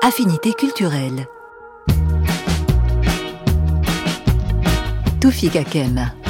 Affinité culturelle. Toufik Kakem.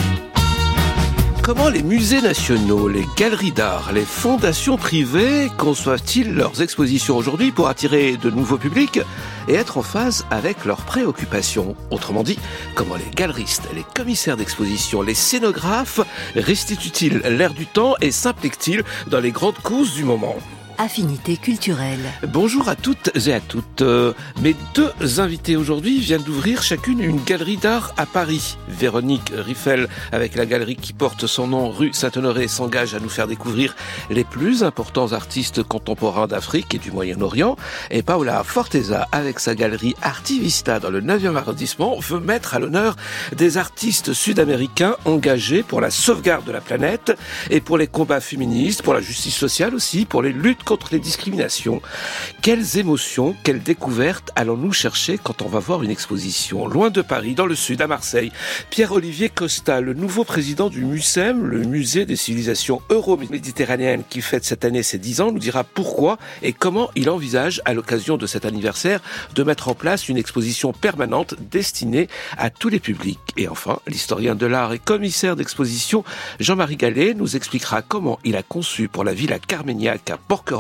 Comment les musées nationaux, les galeries d'art, les fondations privées conçoivent-ils leurs expositions aujourd'hui pour attirer de nouveaux publics et être en phase avec leurs préoccupations? Autrement dit, comment les galeristes, les commissaires d'exposition, les scénographes restituent-ils l'air du temps et s'impliquent-ils dans les grandes causes du moment? Affinité culturelle. Bonjour à toutes et à toutes. Euh, mes deux invités aujourd'hui viennent d'ouvrir chacune une galerie d'art à Paris. Véronique Riffel, avec la galerie qui porte son nom, rue Saint-Honoré, s'engage à nous faire découvrir les plus importants artistes contemporains d'Afrique et du Moyen-Orient. Et Paola Forteza, avec sa galerie Artivista dans le 9e arrondissement, veut mettre à l'honneur des artistes sud-américains engagés pour la sauvegarde de la planète et pour les combats féministes, pour la justice sociale aussi, pour les luttes contre les discriminations. Quelles émotions, quelles découvertes allons-nous chercher quand on va voir une exposition Loin de Paris, dans le sud, à Marseille, Pierre-Olivier Costa, le nouveau président du MUSEM, le musée des civilisations euro-méditerranéennes qui fête cette année ses 10 ans, nous dira pourquoi et comment il envisage, à l'occasion de cet anniversaire, de mettre en place une exposition permanente destinée à tous les publics. Et enfin, l'historien de l'art et commissaire d'exposition, Jean-Marie Gallet, nous expliquera comment il a conçu pour la villa Carméniac à Porquerolles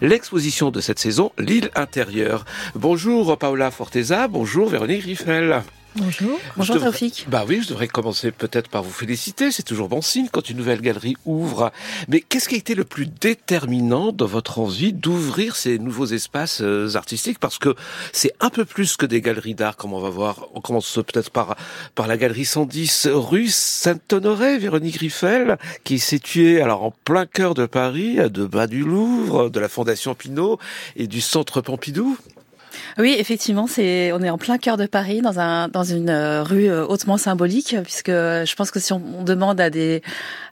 l'exposition de cette saison, l'île intérieure. Bonjour Paola Forteza, bonjour Véronique Riffel. Bonjour. Bonjour Taufik. Bah oui, je devrais commencer peut-être par vous féliciter. C'est toujours bon signe quand une nouvelle galerie ouvre. Mais qu'est-ce qui a été le plus déterminant dans votre envie d'ouvrir ces nouveaux espaces euh, artistiques? Parce que c'est un peu plus que des galeries d'art, comme on va voir. On commence peut-être par, par la galerie 110 rue Saint-Honoré, Véronique Riffel, qui est située alors en plein cœur de Paris, à deux bas du Louvre, de la Fondation Pinault et du Centre Pompidou. Oui, effectivement, c'est on est en plein cœur de Paris, dans un dans une euh, rue euh, hautement symbolique, puisque je pense que si on, demande à des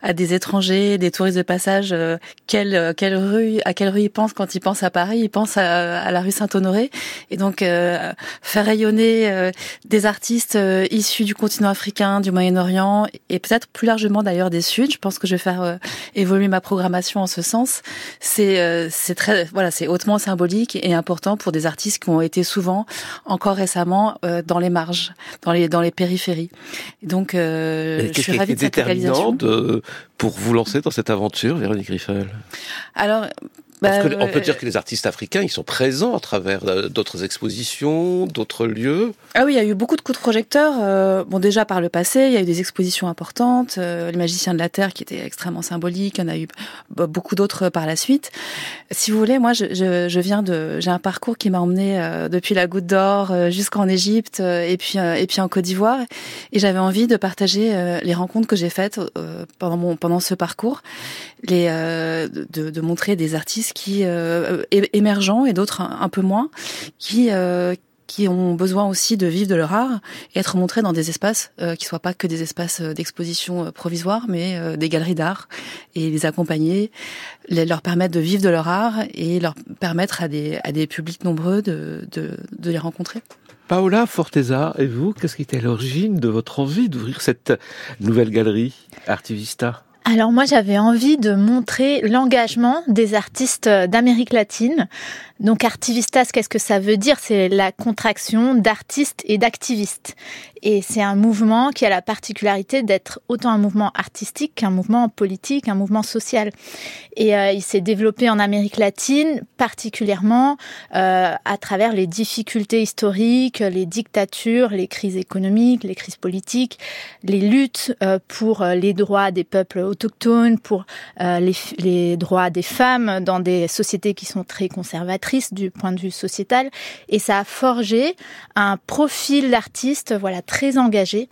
à des étrangers, des touristes de passage, euh, quelle quelle rue à quelle rue ils pensent quand ils pensent à Paris, ils pensent à, la rue Saint-Honoré, et donc faire rayonner des artistes issus du continent africain, du Moyen-Orient, et peut-être plus largement d'ailleurs des Suds. Je pense que je vais faire évoluer ma programmation en ce sens. C'est c'est très voilà, c'est hautement symbolique et important pour des artistes qui été été souvent, encore récemment, euh, dans les marges, dans les dans les périphéries. donc, euh, je suis ravie de cette. De, pour vous lancer dans cette aventure, Véronique Riffel? Alors, parce bah, on peut dire que les artistes africains, ils sont présents à travers euh, d'autres expositions, d'autres lieux. Ah oui, il y a eu beaucoup de coups de projecteur. Euh, bon, déjà par le passé, il y a eu des expositions importantes. Euh, les magiciens de la Terre, qui était extrêmement symbolique. Il y en a eu beaucoup d'autres par la suite. Si vous voulez, moi, je, je, je viens de, j'ai un parcours qui m'a emmené depuis la Goutte d'Or jusqu'en Égypte et puis et puis en Côte d'Ivoire. Et j'avais envie de partager les rencontres que j'ai faites pendant mon pendant ce parcours, les de, de montrer des artistes qui euh, émergents et d'autres un, peu moins, qui euh, qui ont besoin aussi de vivre de leur art et être montrés dans des espaces euh, qui soient pas que des espaces euh, d'exposition provisoires, mais des galeries d'art et les accompagner, leur permettre de vivre de leur art et leur permettre à des, à des publics nombreux de, de, de les rencontrer. Paola Forteza, et vous, qu'est-ce qui était à l'origine de votre envie d'ouvrir cette nouvelle galerie Artivista? Alors moi j'avais envie de montrer l'engagement des artistes d'Amérique latine donc Artivistas, qu'est-ce que ça veut dire? C'est la contraction d'artistes et d'activistes. Et c'est un mouvement qui a la particularité d'être autant un mouvement artistique qu'un mouvement politique, un mouvement social. Et euh, il s'est développé en Amérique latine, particulièrement euh, à travers les difficultés historiques, les dictatures, les crises économiques, les crises politiques, les luttes euh, pour les droits des peuples autochtones, pour les droits des femmes dans des sociétés qui sont très conservatrices du point de vue sociétal et ça a forgé un profil d'artiste voilà très engagé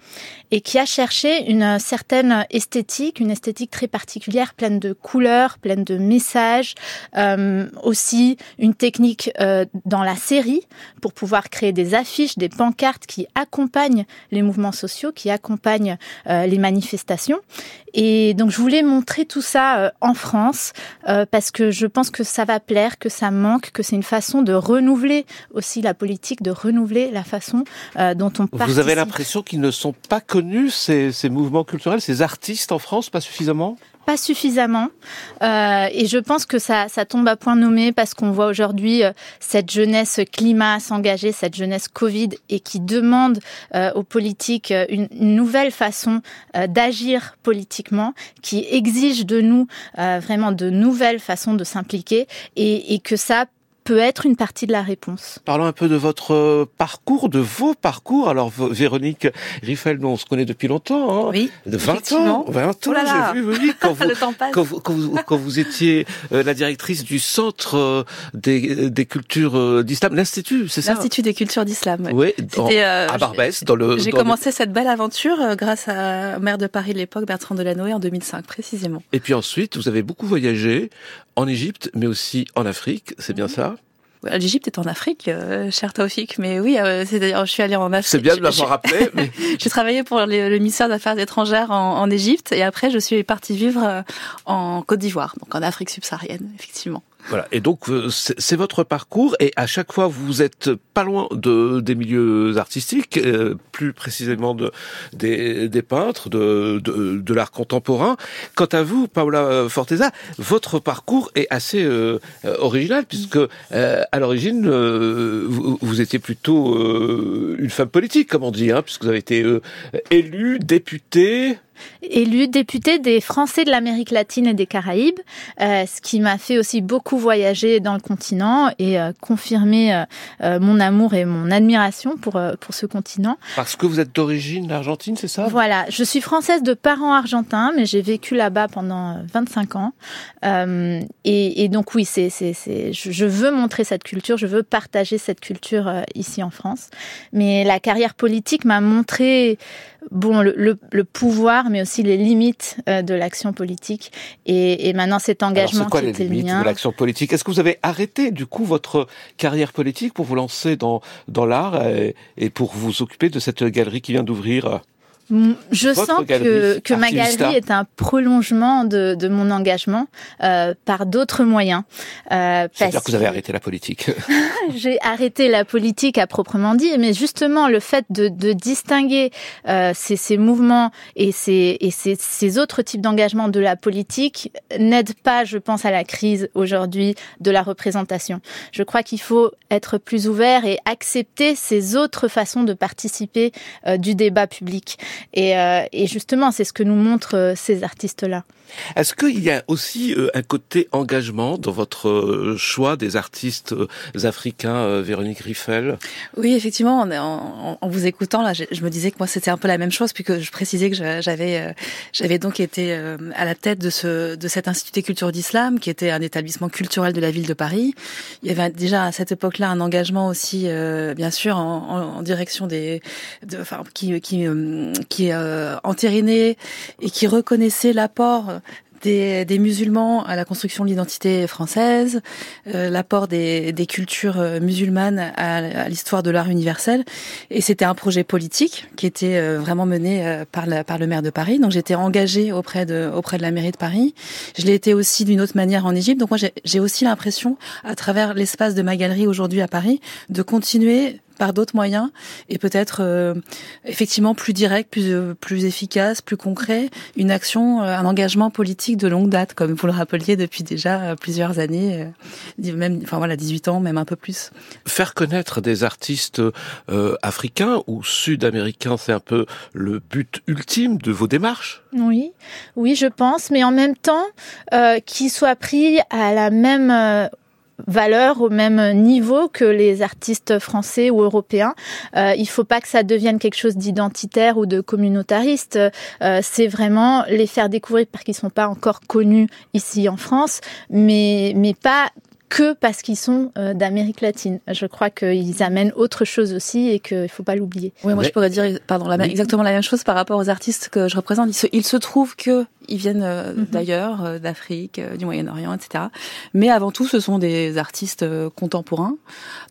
et qui a cherché une certaine esthétique, une esthétique très particulière, pleine de couleurs, pleine de messages, euh, aussi une technique euh, dans la série pour pouvoir créer des affiches, des pancartes qui accompagnent les mouvements sociaux, qui accompagnent euh, les manifestations. Et donc je voulais montrer tout ça en France parce que je pense que ça va plaire, que ça manque, que c'est une façon de renouveler aussi la politique, de renouveler la façon dont on participe. Vous avez l'impression qu'ils ne sont pas connus ces, ces mouvements culturels, ces artistes en France, pas suffisamment? Pas suffisamment. Euh, et je pense que ça, ça tombe à point nommé parce qu'on voit aujourd'hui euh, cette jeunesse climat s'engager, cette jeunesse Covid et qui demande euh, aux politiques euh, une, une, nouvelle façon euh, d'agir politiquement, qui exige de nous euh, vraiment de nouvelles façons de s'impliquer et, et que ça peut être une partie de la réponse. Parlons un peu de votre parcours, de vos parcours. Alors, Véronique Riffel, on se connaît depuis longtemps. Hein oui. De 20 ans. 20 ans, oh j'ai vu, oui, quand vous, quand vous, quand, vous, quand vous, étiez euh, la directrice du Centre euh, des, des cultures euh, d'islam, l'Institut, c'est ça? L'Institut des cultures d'islam. Oui, oui euh, à Barbès, dans le. J'ai commencé le... cette belle aventure grâce à maire de Paris de l'époque, Bertrand Delanoë, en 2005, précisément. Et puis ensuite, vous avez beaucoup voyagé en Égypte, mais aussi en Afrique, c'est bien ça? L'Égypte est en Afrique, euh, cher Taufik, mais oui, euh, c'est d'ailleurs, je suis allée en Afrique. C'est bien de l'avoir rappelé. Mais... J'ai travaillé pour le, le ministère des Affaires étrangères en, en, Égypte et après je suis partie vivre euh, en Côte d'Ivoire, donc en Afrique subsaharienne, effectivement. Voilà. Et donc euh, c'est votre parcours et à chaque fois vous êtes pas loin de des milieux artistiques, euh, plus précisément de des, des peintres, de de, de l'art contemporain. Quant à vous, Paola Forteza, votre parcours est assez euh, original puisque euh, à l'origine vous, vous, étiez plutôt une femme politique, comme on dit, hein, puisque vous avez été élue députée élu député des Français de l'Amérique latine et des Caraïbes, euh, ce qui m'a fait aussi beaucoup voyager dans le continent et euh, confirmer euh, mon amour et mon admiration pour pour ce continent. Parce que vous êtes d'origine argentine, c'est ça? Voilà, je suis française de parents argentins, mais j'ai vécu là-bas pendant 25 ans. Et, et, donc oui, c'est c'est c'est je veux montrer cette culture, je veux partager cette culture ici en France. Mais la carrière politique m'a montré bon le, le, le pouvoir mais aussi les limites euh, de l'action politique. Et, et, maintenant, cet engagement Alors, quoi, qui était les limites mien. de l'action politique? Est-ce que vous avez arrêté du coup votre carrière politique pour vous lancer dans dans l'art et, et pour vous occuper de cette galerie qui vient d'ouvrir? Je Votre sens que, que ma galerie est un prolongement de, de mon engagement euh, par d'autres moyens. Euh, C'est-à-dire que vous avez arrêté la politique. J'ai arrêté la politique à proprement dit, mais justement le fait de, de distinguer euh, ces, ces mouvements et, ces, et ces, ces autres types d'engagement de la politique n'aide pas, je pense, à la crise aujourd'hui de la représentation. Je crois qu'il faut être plus ouvert et accepter ces autres façons de participer euh, du débat public. Et, euh, et justement, c'est ce que nous montrent euh, ces artistes-là. Est-ce qu'il y a aussi euh, un côté engagement dans votre euh, choix des artistes euh, africains, Véronique Riffel? Oui, effectivement, en, vous écoutant, là, je, me disais que moi, c'était un peu la même chose, puisque je précisais que j'avais donc été à la tête de, ce, de cet Institut des cultures d'islam, qui était un établissement culturel de la ville de Paris. Il y avait déjà à cette époque-là un engagement aussi, bien sûr, en, direction des... De, enfin, qui, qui, qui euh, entérinait et qui reconnaissait l'apport des, des, musulmans à la construction de l'identité française, euh, l'apport des, des, cultures musulmanes à, à l'histoire de l'art universel. Et c'était un projet politique qui était euh, vraiment mené euh, par, la, par le maire de Paris. Donc j'étais engagée auprès de, auprès de la mairie de Paris. Je l'ai été aussi d'une autre manière en Égypte. Donc moi j'ai aussi l'impression, à travers l'espace de ma galerie aujourd'hui à Paris, de continuer par d'autres moyens et peut-être euh, effectivement plus direct, plus euh, plus efficace, plus concret, une action, euh, un engagement politique de longue date, comme vous le rappeliez depuis déjà plusieurs années, même enfin voilà 18 ans, même un peu plus. Faire connaître des artistes euh, africains ou sud-américains, c'est un peu le but ultime de vos démarches? Oui, oui, je pense, mais en même temps, euh, qu'ils soient pris à la même euh, valeur, au même niveau que les artistes français ou européens. Euh, il faut pas que ça devienne quelque chose d'identitaire ou de communautariste. Euh, c'est vraiment les faire découvrir parce qu'ils sont pas encore connus ici en France, mais mais pas que parce qu'ils sont euh, d'Amérique latine. Je crois qu'ils amènent autre chose aussi et qu'il faut pas l'oublier. Oui, moi je pourrais dire pardon, la, exactement la même chose par rapport aux artistes que je représente. Il se, il se trouve que ils viennent euh, mhm. d'ailleurs, euh, d'Afrique, du Moyen-Orient, etc. Mais avant tout, ce sont des artistes contemporains,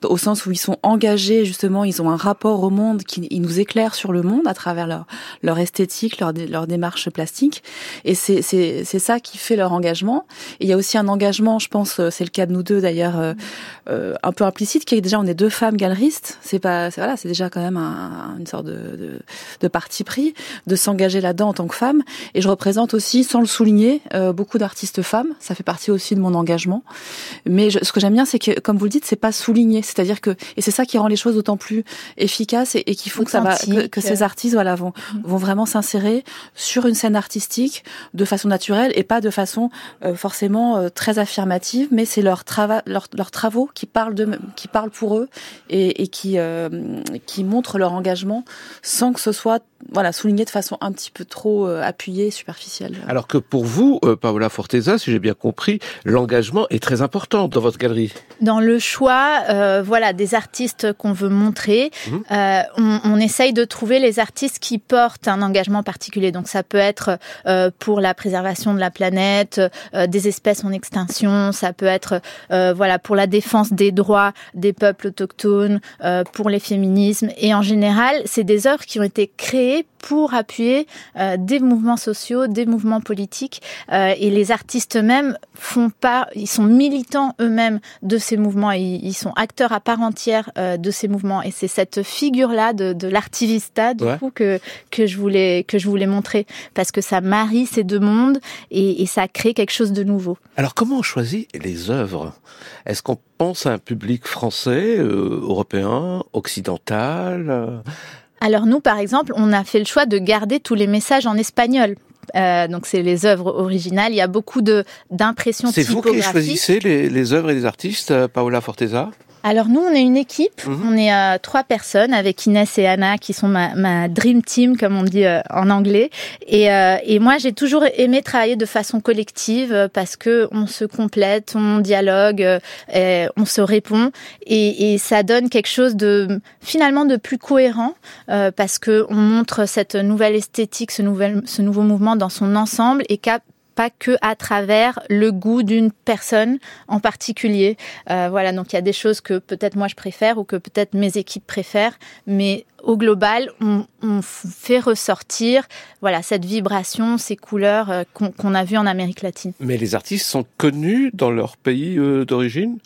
au sens où ils sont engagés justement, ils ont un rapport au monde qui ils nous éclairent sur le monde à travers leur leur esthétique, leur leur démarche plastique. Et c'est c'est c'est ça qui fait leur engagement. Et il y a aussi un engagement, je pense, c'est le cas de nous deux d'ailleurs euh, euh, un peu implicite, qui est déjà on est deux femmes galeristes. C'est pas voilà, c'est déjà quand même un, une sorte de, de, de, parti pris de s'engager là-dedans en tant que femme. Et je représente aussi, sans le souligner, euh, beaucoup d'artistes femmes. Ça fait partie aussi de mon engagement. Mais je, ce que j'aime bien, c'est que comme vous le dites, c'est pas souligné. C'est-à-dire que et c'est ça qui rend les choses d'autant plus efficaces et, et qui font que ça va que, que, ces artistes voilà vont mm. vont vraiment s'insérer sur une scène artistique de façon naturelle et pas de façon forcément très affirmative. Mais c'est leur travail, leur, leurs travaux qui parlent pour eux et, euh, qui montrent leur engagement sans que ce soit voilà souligné de façon un petit peu trop euh, appuyée, superficielle. Alors que pour vous, euh, Paola Forteza, si j'ai bien compris, l'engagement est très important dans votre galerie. Dans le choix, euh, voilà, des artistes qu'on veut montrer, mhm. euh, on, on, essaye de trouver les artistes qui portent un engagement particulier. Donc ça peut être euh, pour la préservation de la planète, des espèces en extinction, ça peut être voilà pour la défense des droits des peuples autochtones, pour les féminismes. Et en général, c'est des œuvres qui ont été créées pour appuyer euh, des mouvements sociaux, des mouvements politiques. Euh, et les artistes eux-mêmes font pas, ils sont militants eux-mêmes de ces mouvements. Et ils sont acteurs à part entière euh, de ces mouvements. Et c'est cette figure-là de, de l'artivista du coup que que je voulais que je voulais montrer parce que ça marie ces deux mondes et, et ça crée quelque chose de nouveau. Alors comment on choisit les œuvres? Est-ce qu'on pense à un public français, européen, occidental? Alors nous, par exemple, on a fait le choix de garder tous les messages en espagnol. Euh, donc c'est les œuvres originales. Il y a beaucoup de d'impressions typographiques. C'est vous qui choisissez les, les œuvres et les artistes, euh, Paola Forteza? Alors nous, on est une équipe, mmh. on est euh, trois personnes avec Inès et Anna qui sont ma, ma dream team comme on dit euh, en anglais. Et, euh, et moi, j'ai toujours aimé travailler de façon collective euh, parce que on se complète, on dialogue, euh, on se répond et, et, ça donne quelque chose de finalement de plus cohérent parce que on montre cette nouvelle esthétique, ce nouvel, ce nouveau mouvement dans son ensemble et qu'à pas que à travers le goût d'une personne en particulier. Euh, voilà, donc il y a des choses que peut-être moi je préfère ou que peut-être mes équipes préfèrent, mais au global, on, fait ressortir voilà cette vibration, ces couleurs euh, qu'on qu a vues en Amérique latine. Mais les artistes sont connus dans leur pays euh, d'origine?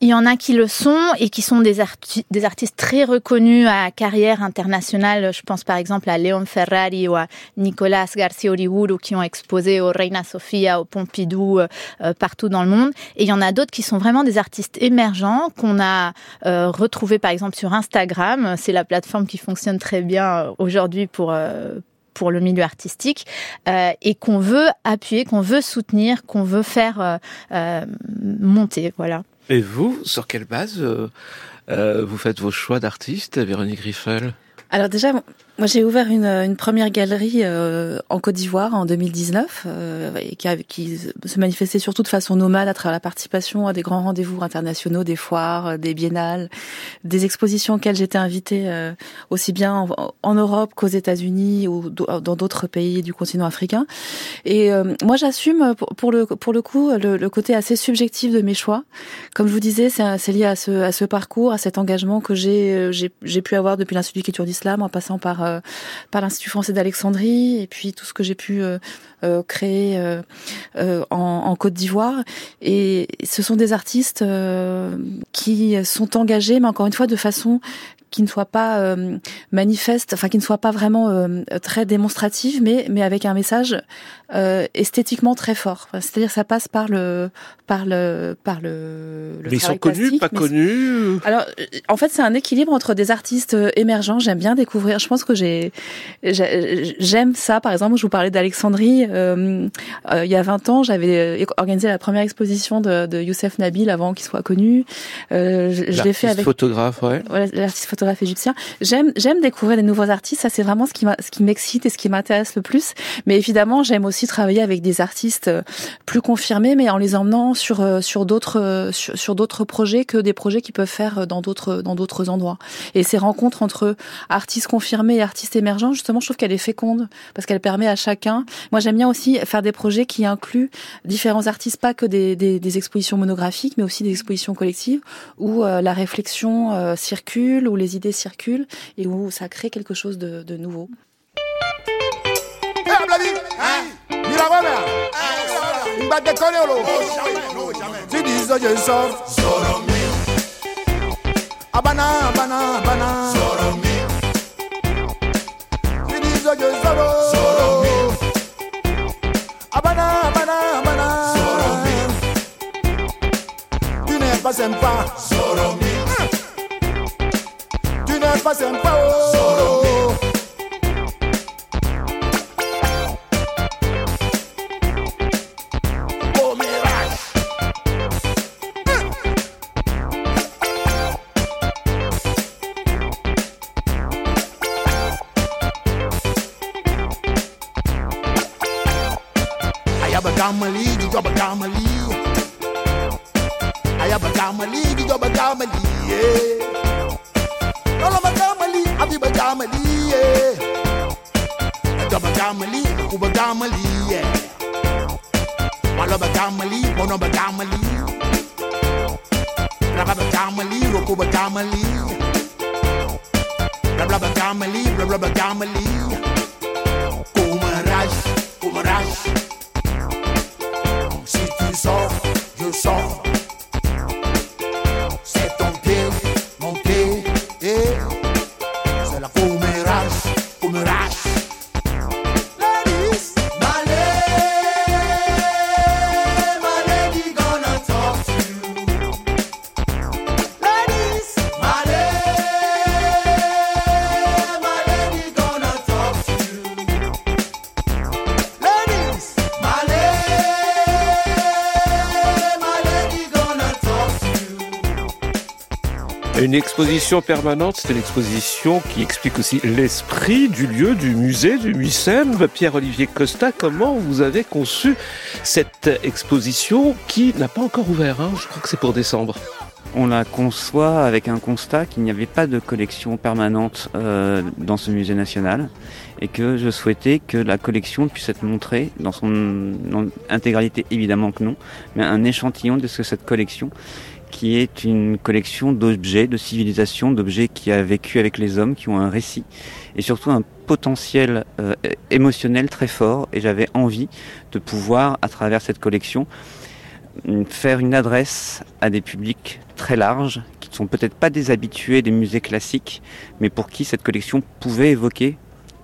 Il y en a qui le sont et qui sont des, arti des artistes très reconnus à carrière internationale. Je pense par exemple à Léon Ferrari ou à Nicolas Garcia Uriburu qui ont exposé au Reina Sofia, au Pompidou, euh, euh, partout dans le monde. Et il y en a d'autres qui sont vraiment des artistes émergents qu'on a euh, retrouvés par exemple sur Instagram. C'est la plateforme qui fonctionne très bien euh, aujourd'hui pour euh, pour le milieu artistique euh, et qu'on veut appuyer, qu'on veut soutenir, qu'on veut faire euh, euh, monter. Voilà. Et vous, sur quelle base euh, euh, vous faites vos choix d'artistes, Véronique Riffel? Alors déjà, moi, j'ai ouvert une, une, première galerie euh, en Côte d'Ivoire en 2019, euh, et qui, a, qui, se manifestait surtout de façon nomade à travers la participation à des grands rendez-vous internationaux, des foires, euh, des biennales, des expositions auxquelles j'étais invitée euh, aussi bien en, en Europe qu'aux États-Unis ou dans d'autres pays du continent africain. Et euh, moi, j'assume pour, pour, le pour le coup le, le, côté assez subjectif de mes choix. Comme je vous disais, c'est lié à ce, à ce parcours, à cet engagement que j'ai j'ai pu avoir depuis l'Institut de culture d'islam, en passant par euh, par l'Institut français d'Alexandrie et puis tout ce que j'ai pu euh, euh, créer en, en, Côte d'Ivoire. Et ce sont des artistes qui sont engagés, mais encore une fois de façon qui ne soit pas euh, manifeste, enfin qui ne soit pas vraiment euh, très démonstrative, mais mais avec un message euh, esthétiquement très fort. C'est-à-dire ça passe par le par le par le. le mais ils sont connus, pas connus. Alors en fait c'est un équilibre entre des artistes émergents. J'aime bien découvrir. Je pense que j'ai j'aime ça. Par exemple, je vous parlais d'Alexandrie. Euh, euh, il y a 20 ans, j'avais organisé la première exposition de, de Youssef Nabil avant qu'il soit connu. je l'ai fait avec photographe, ouais. Voilà, l'artiste photographe égyptien. J'aime j'aime découvrir des nouveaux artistes. Ça c'est vraiment ce qui ce qui m'excite et ce qui m'intéresse le plus. Mais évidemment, j'aime aussi travailler avec des artistes euh, plus confirmés, mais en les emmenant sur euh, sur d'autres euh, sur, d'autres projets que des projets qu'ils peuvent faire dans d'autres dans d'autres endroits. Et ces rencontres entre artistes confirmés et artistes émergents, justement, je trouve qu'elle est féconde parce qu'elle permet à chacun. Moi, j'aime bien aussi faire des projets qui incluent différents artistes, pas que des, des, des expositions monographiques, mais aussi des expositions collectives où la réflexion circule, où les idées circulent et où ça crée quelque chose de, de nouveau. Abana, abana, abana. pa' siempre. Oh. I have a gamali, di job a gamali, yeah. a Dominique. Une exposition permanente, c'est une exposition qui explique aussi l'esprit du lieu, du musée, du MUSEM. Pierre-Olivier Costa, comment vous avez conçu cette exposition qui n'a pas encore ouvert hein? Je crois que c'est pour décembre. On la conçoit avec un constat qu'il n'y avait pas de collection permanente euh, dans ce musée national et que je souhaitais que la collection puisse être montrée dans son intégralité, évidemment que non, mais un échantillon de ce que cette collection qui est une collection d'objets, de civilisations, d'objets qui a vécu avec les hommes, qui ont un récit et surtout un potentiel euh, émotionnel très fort. Et j'avais envie de pouvoir, à travers cette collection, faire une adresse à des publics très larges, qui ne sont peut-être pas des habitués des musées classiques, mais pour qui cette collection pouvait évoquer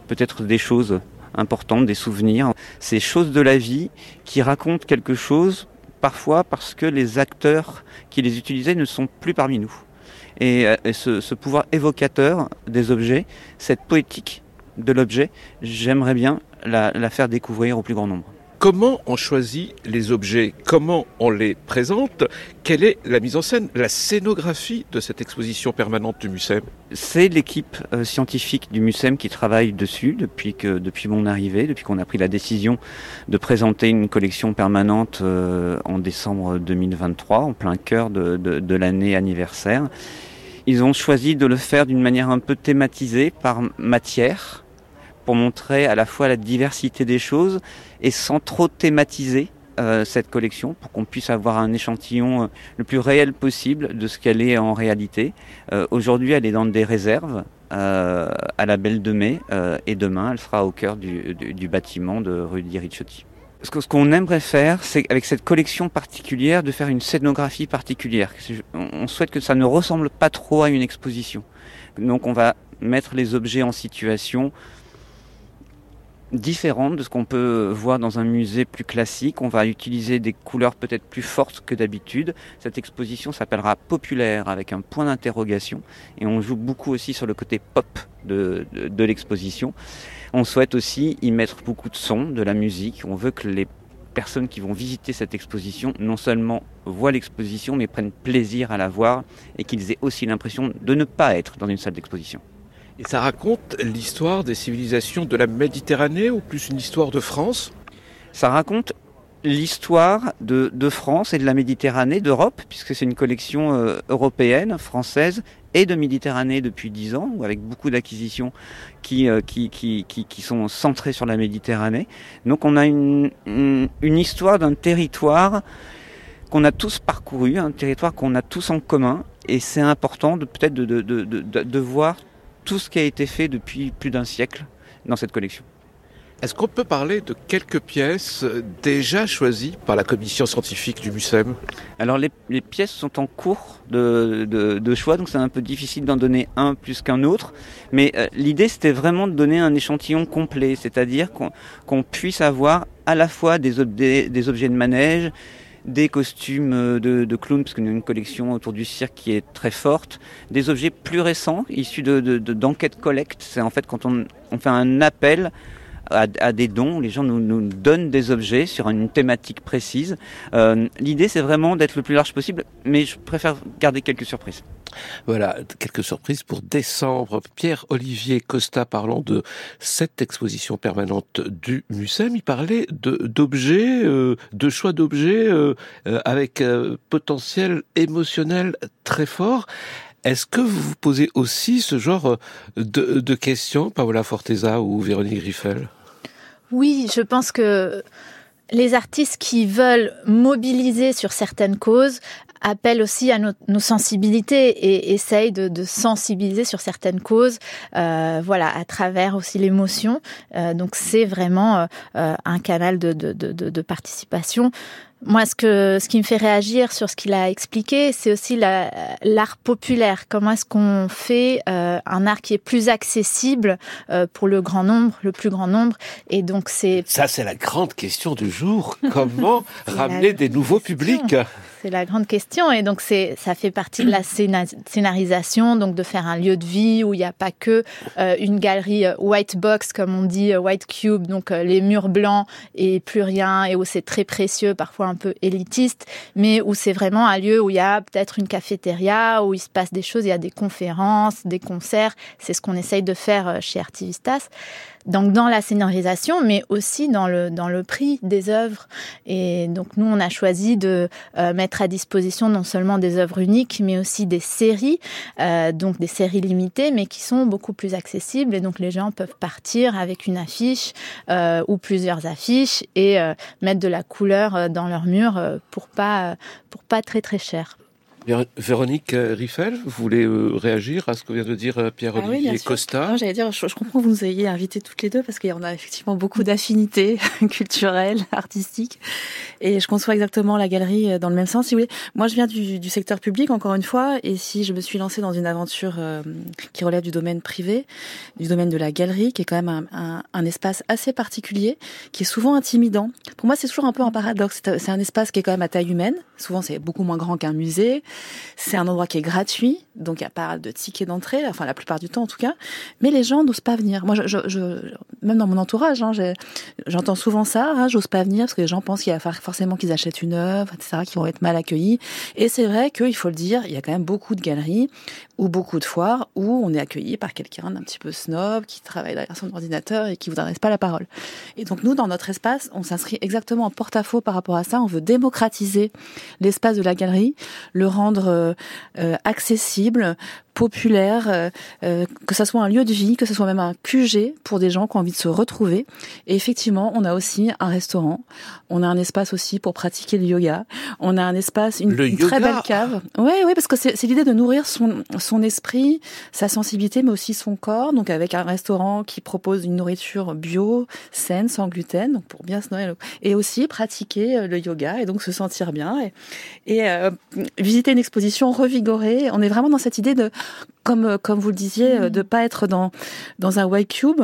peut-être des choses importantes, des souvenirs, ces choses de la vie qui racontent quelque chose, parfois parce que les acteurs qui les utilisaient ne sont plus parmi nous. Et, euh, ce, pouvoir évocateur des objets, cette poétique de l'objet, j'aimerais bien la faire découvrir au plus grand nombre. Comment on choisit les objets? Comment on les présente? Quelle est la mise en scène, la scénographie de cette exposition permanente du MUSEM C'est l'équipe euh, scientifique du MUSEM qui travaille dessus depuis que depuis mon arrivée, depuis qu'on a pris la décision de présenter une collection permanente euh, en décembre 2023, en plein cœur de, de, de l'année anniversaire. Ils ont choisi de le faire d'une manière un peu thématisée par matière, pour montrer à la fois la diversité des choses et sans trop thématiser euh, cette collection pour qu'on puisse avoir un échantillon euh, le plus réel possible de ce qu'elle est en réalité. Euh, Aujourd'hui, elle est dans des réserves à la Belle de Mai et demain, elle sera au cœur du, du, bâtiment de rue di Ricciotti. Ce qu'on aimerait faire, c'est avec cette collection particulière, de faire une scénographie particulière. On souhaite que ça ne ressemble pas trop à une exposition. Donc on va mettre les objets en situation différente de ce qu'on peut voir dans un musée plus classique. On va utiliser des couleurs peut-être plus fortes que d'habitude. Cette exposition s'appellera Populaire avec un point d'interrogation et on joue beaucoup aussi sur le côté pop de, de, de l'exposition. On souhaite aussi y mettre beaucoup de sons, de la musique. On veut que les personnes qui vont visiter cette exposition non seulement voient l'exposition, mais prennent plaisir à la voir et qu'ils aient aussi l'impression de ne pas être dans une salle d'exposition. Et ça raconte l'histoire des civilisations de la Méditerranée ou plus une histoire de France? Ça raconte l'histoire de, de, France et de la Méditerranée, d'Europe, puisque c'est une collection euh, européenne, française et de Méditerranée depuis dix ans, avec beaucoup d'acquisitions qui, euh, qui, qui, qui, qui, sont centrées sur la Méditerranée. Donc on a une, une, une histoire d'un territoire qu'on a tous parcouru, un territoire qu'on a tous en commun, et c'est important peut-être de, de, de, de voir tout ce qui a été fait depuis plus d'un siècle dans cette collection. Est-ce qu'on peut parler de quelques pièces déjà choisies par la commission scientifique du MUSEM Alors les, les, pièces sont en cours de, de, de choix, donc c'est un peu difficile d'en donner un plus qu'un autre. Mais euh, l'idée c'était vraiment de donner un échantillon complet, c'est-à-dire qu'on qu puisse avoir à la fois des, ob des, des objets de manège, des costumes de, de clowns, parce qu'on a une collection autour du cirque qui est très forte, des objets plus récents, issus d'enquêtes de, de, collecte. C'est en fait quand on fait un appel à, à, des dons. Les gens nous, nous, donnent des objets sur une thématique précise. Euh, L'idée, c'est vraiment d'être le plus large possible, mais je préfère garder quelques surprises. Voilà, quelques surprises pour décembre. Pierre-Olivier Costa, parlant de cette exposition permanente du MUSEM, il parlait d'objets, euh, de choix d'objets euh, avec euh, potentiel émotionnel très fort. Est-ce que vous vous posez aussi ce genre de, de questions, Paola Forteza ou Véronique Griffel? Oui, je pense que les artistes qui veulent mobiliser sur certaines causes appellent aussi à nos, sensibilités et essayent de, sensibiliser sur certaines causes, euh, voilà, à travers aussi l'émotion. Euh, donc c'est vraiment euh, un canal de participation. Moi, ce, que, ce qui me fait réagir sur ce qu'il a expliqué, c'est aussi l'art populaire. Comment est-ce qu'on fait euh, un art qui est plus accessible euh, pour le grand nombre, le plus grand nombre? Et donc, c'est... Ça, c'est la grande question du jour. Comment ramener des nouveaux publics? C'est la grande question. Et donc c'est ça fait partie de la scénarisation donc de faire un lieu de vie où il n'y a pas que euh, une galerie white box comme on dit white cube donc euh, les murs blancs et plus rien et où c'est très précieux parfois un peu élitiste mais où c'est vraiment un lieu où il y a peut-être une cafétéria où il se passe des choses il y a des conférences des concerts. C'est ce qu'on essaye de faire chez Artivistas donc dans la scénarisation, mais aussi dans le, prix des œuvres. Et donc nous, on a choisi de euh, mettre à disposition non seulement des œuvres uniques, mais aussi des séries, euh, donc des séries limitées, mais qui sont beaucoup plus accessibles. Et donc les gens peuvent partir avec une affiche euh, ou plusieurs affiches et mettre de la couleur dans leur mur pour pas, pour pas très très cher. Véronique Riffel, vous voulez euh, réagir à ce que vient de dire Pierre-Olivier ah oui, Costa? J'allais dire, je, je, comprends que vous nous ayez invités toutes les deux parce qu'il y en a effectivement beaucoup d'affinités culturelles, artistiques. Et je conçois exactement la galerie dans le même sens. Si vous voulez, moi, je viens du, du, secteur public, encore une fois, et si je me suis lancée dans une aventure euh, qui relève du domaine privé, du domaine de la galerie, qui est quand même un, un, un espace assez particulier, qui est souvent intimidant. Pour moi, c'est toujours un peu un paradoxe. C'est un espace qui est quand même à taille humaine. Souvent, c'est beaucoup moins grand qu'un musée. C'est un endroit qui est gratuit, donc il n'y a pas de ticket d'entrée, enfin la plupart du temps en tout cas. Mais les gens n'osent pas venir. Moi, je, je, même dans mon entourage, hein, j'entends souvent ça. Hein, J'ose pas venir parce que les gens pensent qu'il va forcément qu'ils achètent une œuvre, etc., qu'ils vont être mal accueillis. Et c'est vrai qu'il faut le dire, il y a quand même beaucoup de galeries ou beaucoup de foires où on est accueilli par quelqu'un d'un petit peu snob qui travaille derrière son ordinateur et qui vous adresse pas la parole. Et donc nous, dans notre espace, on s'inscrit exactement en porte-à-faux par rapport à ça. On veut démocratiser l'espace de la galerie, le rendre euh, euh, accessible, populaire, euh, euh, que ça soit un lieu de vie, que ce soit même un QG pour des gens qui ont envie de se retrouver. Et effectivement, on a aussi un restaurant, on a un espace aussi pour pratiquer le yoga, on a un espace, une, une très belle cave. Oui, oui, parce que c'est l'idée de nourrir son, son esprit, sa sensibilité, mais aussi son corps. Donc avec un restaurant qui propose une nourriture bio, saine, sans gluten, donc pour bien se nourrir. Et aussi pratiquer euh, le yoga et donc se sentir bien et, et euh, visiter une exposition revigorée. On est vraiment dans cette idée de comme comme vous le disiez, mmh. de pas être dans dans un white cube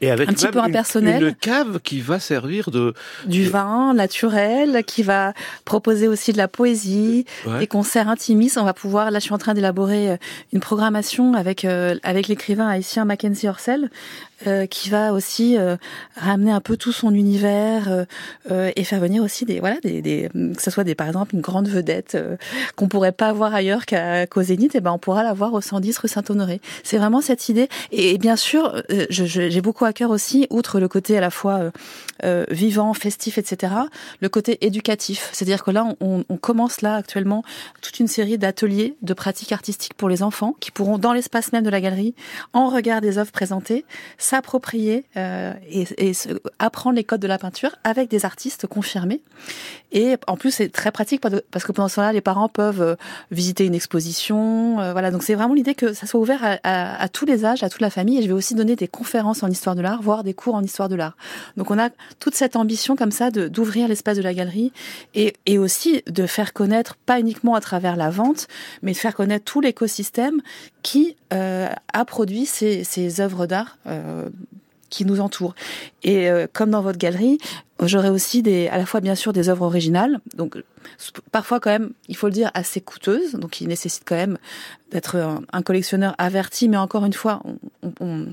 Et avec un petit peu impersonnel. Une, cave qui va servir de. du vin naturel, qui va proposer aussi de la poésie, Ouais. des concerts intimistes. On va pouvoir, là, je suis en train d'élaborer euh, une programmation avec euh, avec l'écrivain haïtien Mackenzie Orsel, euh, qui va aussi euh, ramener un peu tout son univers euh, euh, et faire venir aussi des voilà des, des que ce soit des par exemple une grande vedette euh, qu'on pourrait pas avoir ailleurs qu'à qu'au Zénith, et ben on pourra la voir au 110 rue Saint-Honoré. C'est vraiment cette idée. Et, et bien sûr, euh, je- je- j'ai beaucoup cœur aussi, outre le côté à la fois euh, euh, vivant, festif, etc., le côté éducatif. C'est-à-dire que là, on, commence là actuellement toute une série d'ateliers de pratiques artistiques pour les enfants qui pourront, dans l'espace même de la galerie, en regard des œuvres présentées, s'approprier euh, et, apprendre les codes de la peinture avec des artistes confirmés. Et en plus, c'est très pratique parce que- pendant ce temps-là, les parents peuvent visiter une exposition. voilà, donc c'est vraiment l'idée que ça soit ouvert à- à tous les âges, à toute la famille. Et je vais aussi donner des conférences en histoire de l'art, voire des cours en histoire de l'art. Donc on a toute cette ambition comme ça d'ouvrir l'espace de la galerie et, et aussi de faire connaître, pas uniquement à travers la vente, mais de faire connaître tout l'écosystème qui euh, a produit ces, ces œuvres d'art. euh, qui nous entourent. Et euh, comme dans votre galerie, j'aurai aussi des, à la fois bien sûr des œuvres originales, donc parfois quand même, il faut le dire, assez coûteuses, donc qui nécessitent quand même d'être un, un collectionneur averti, mais encore une fois, on, on,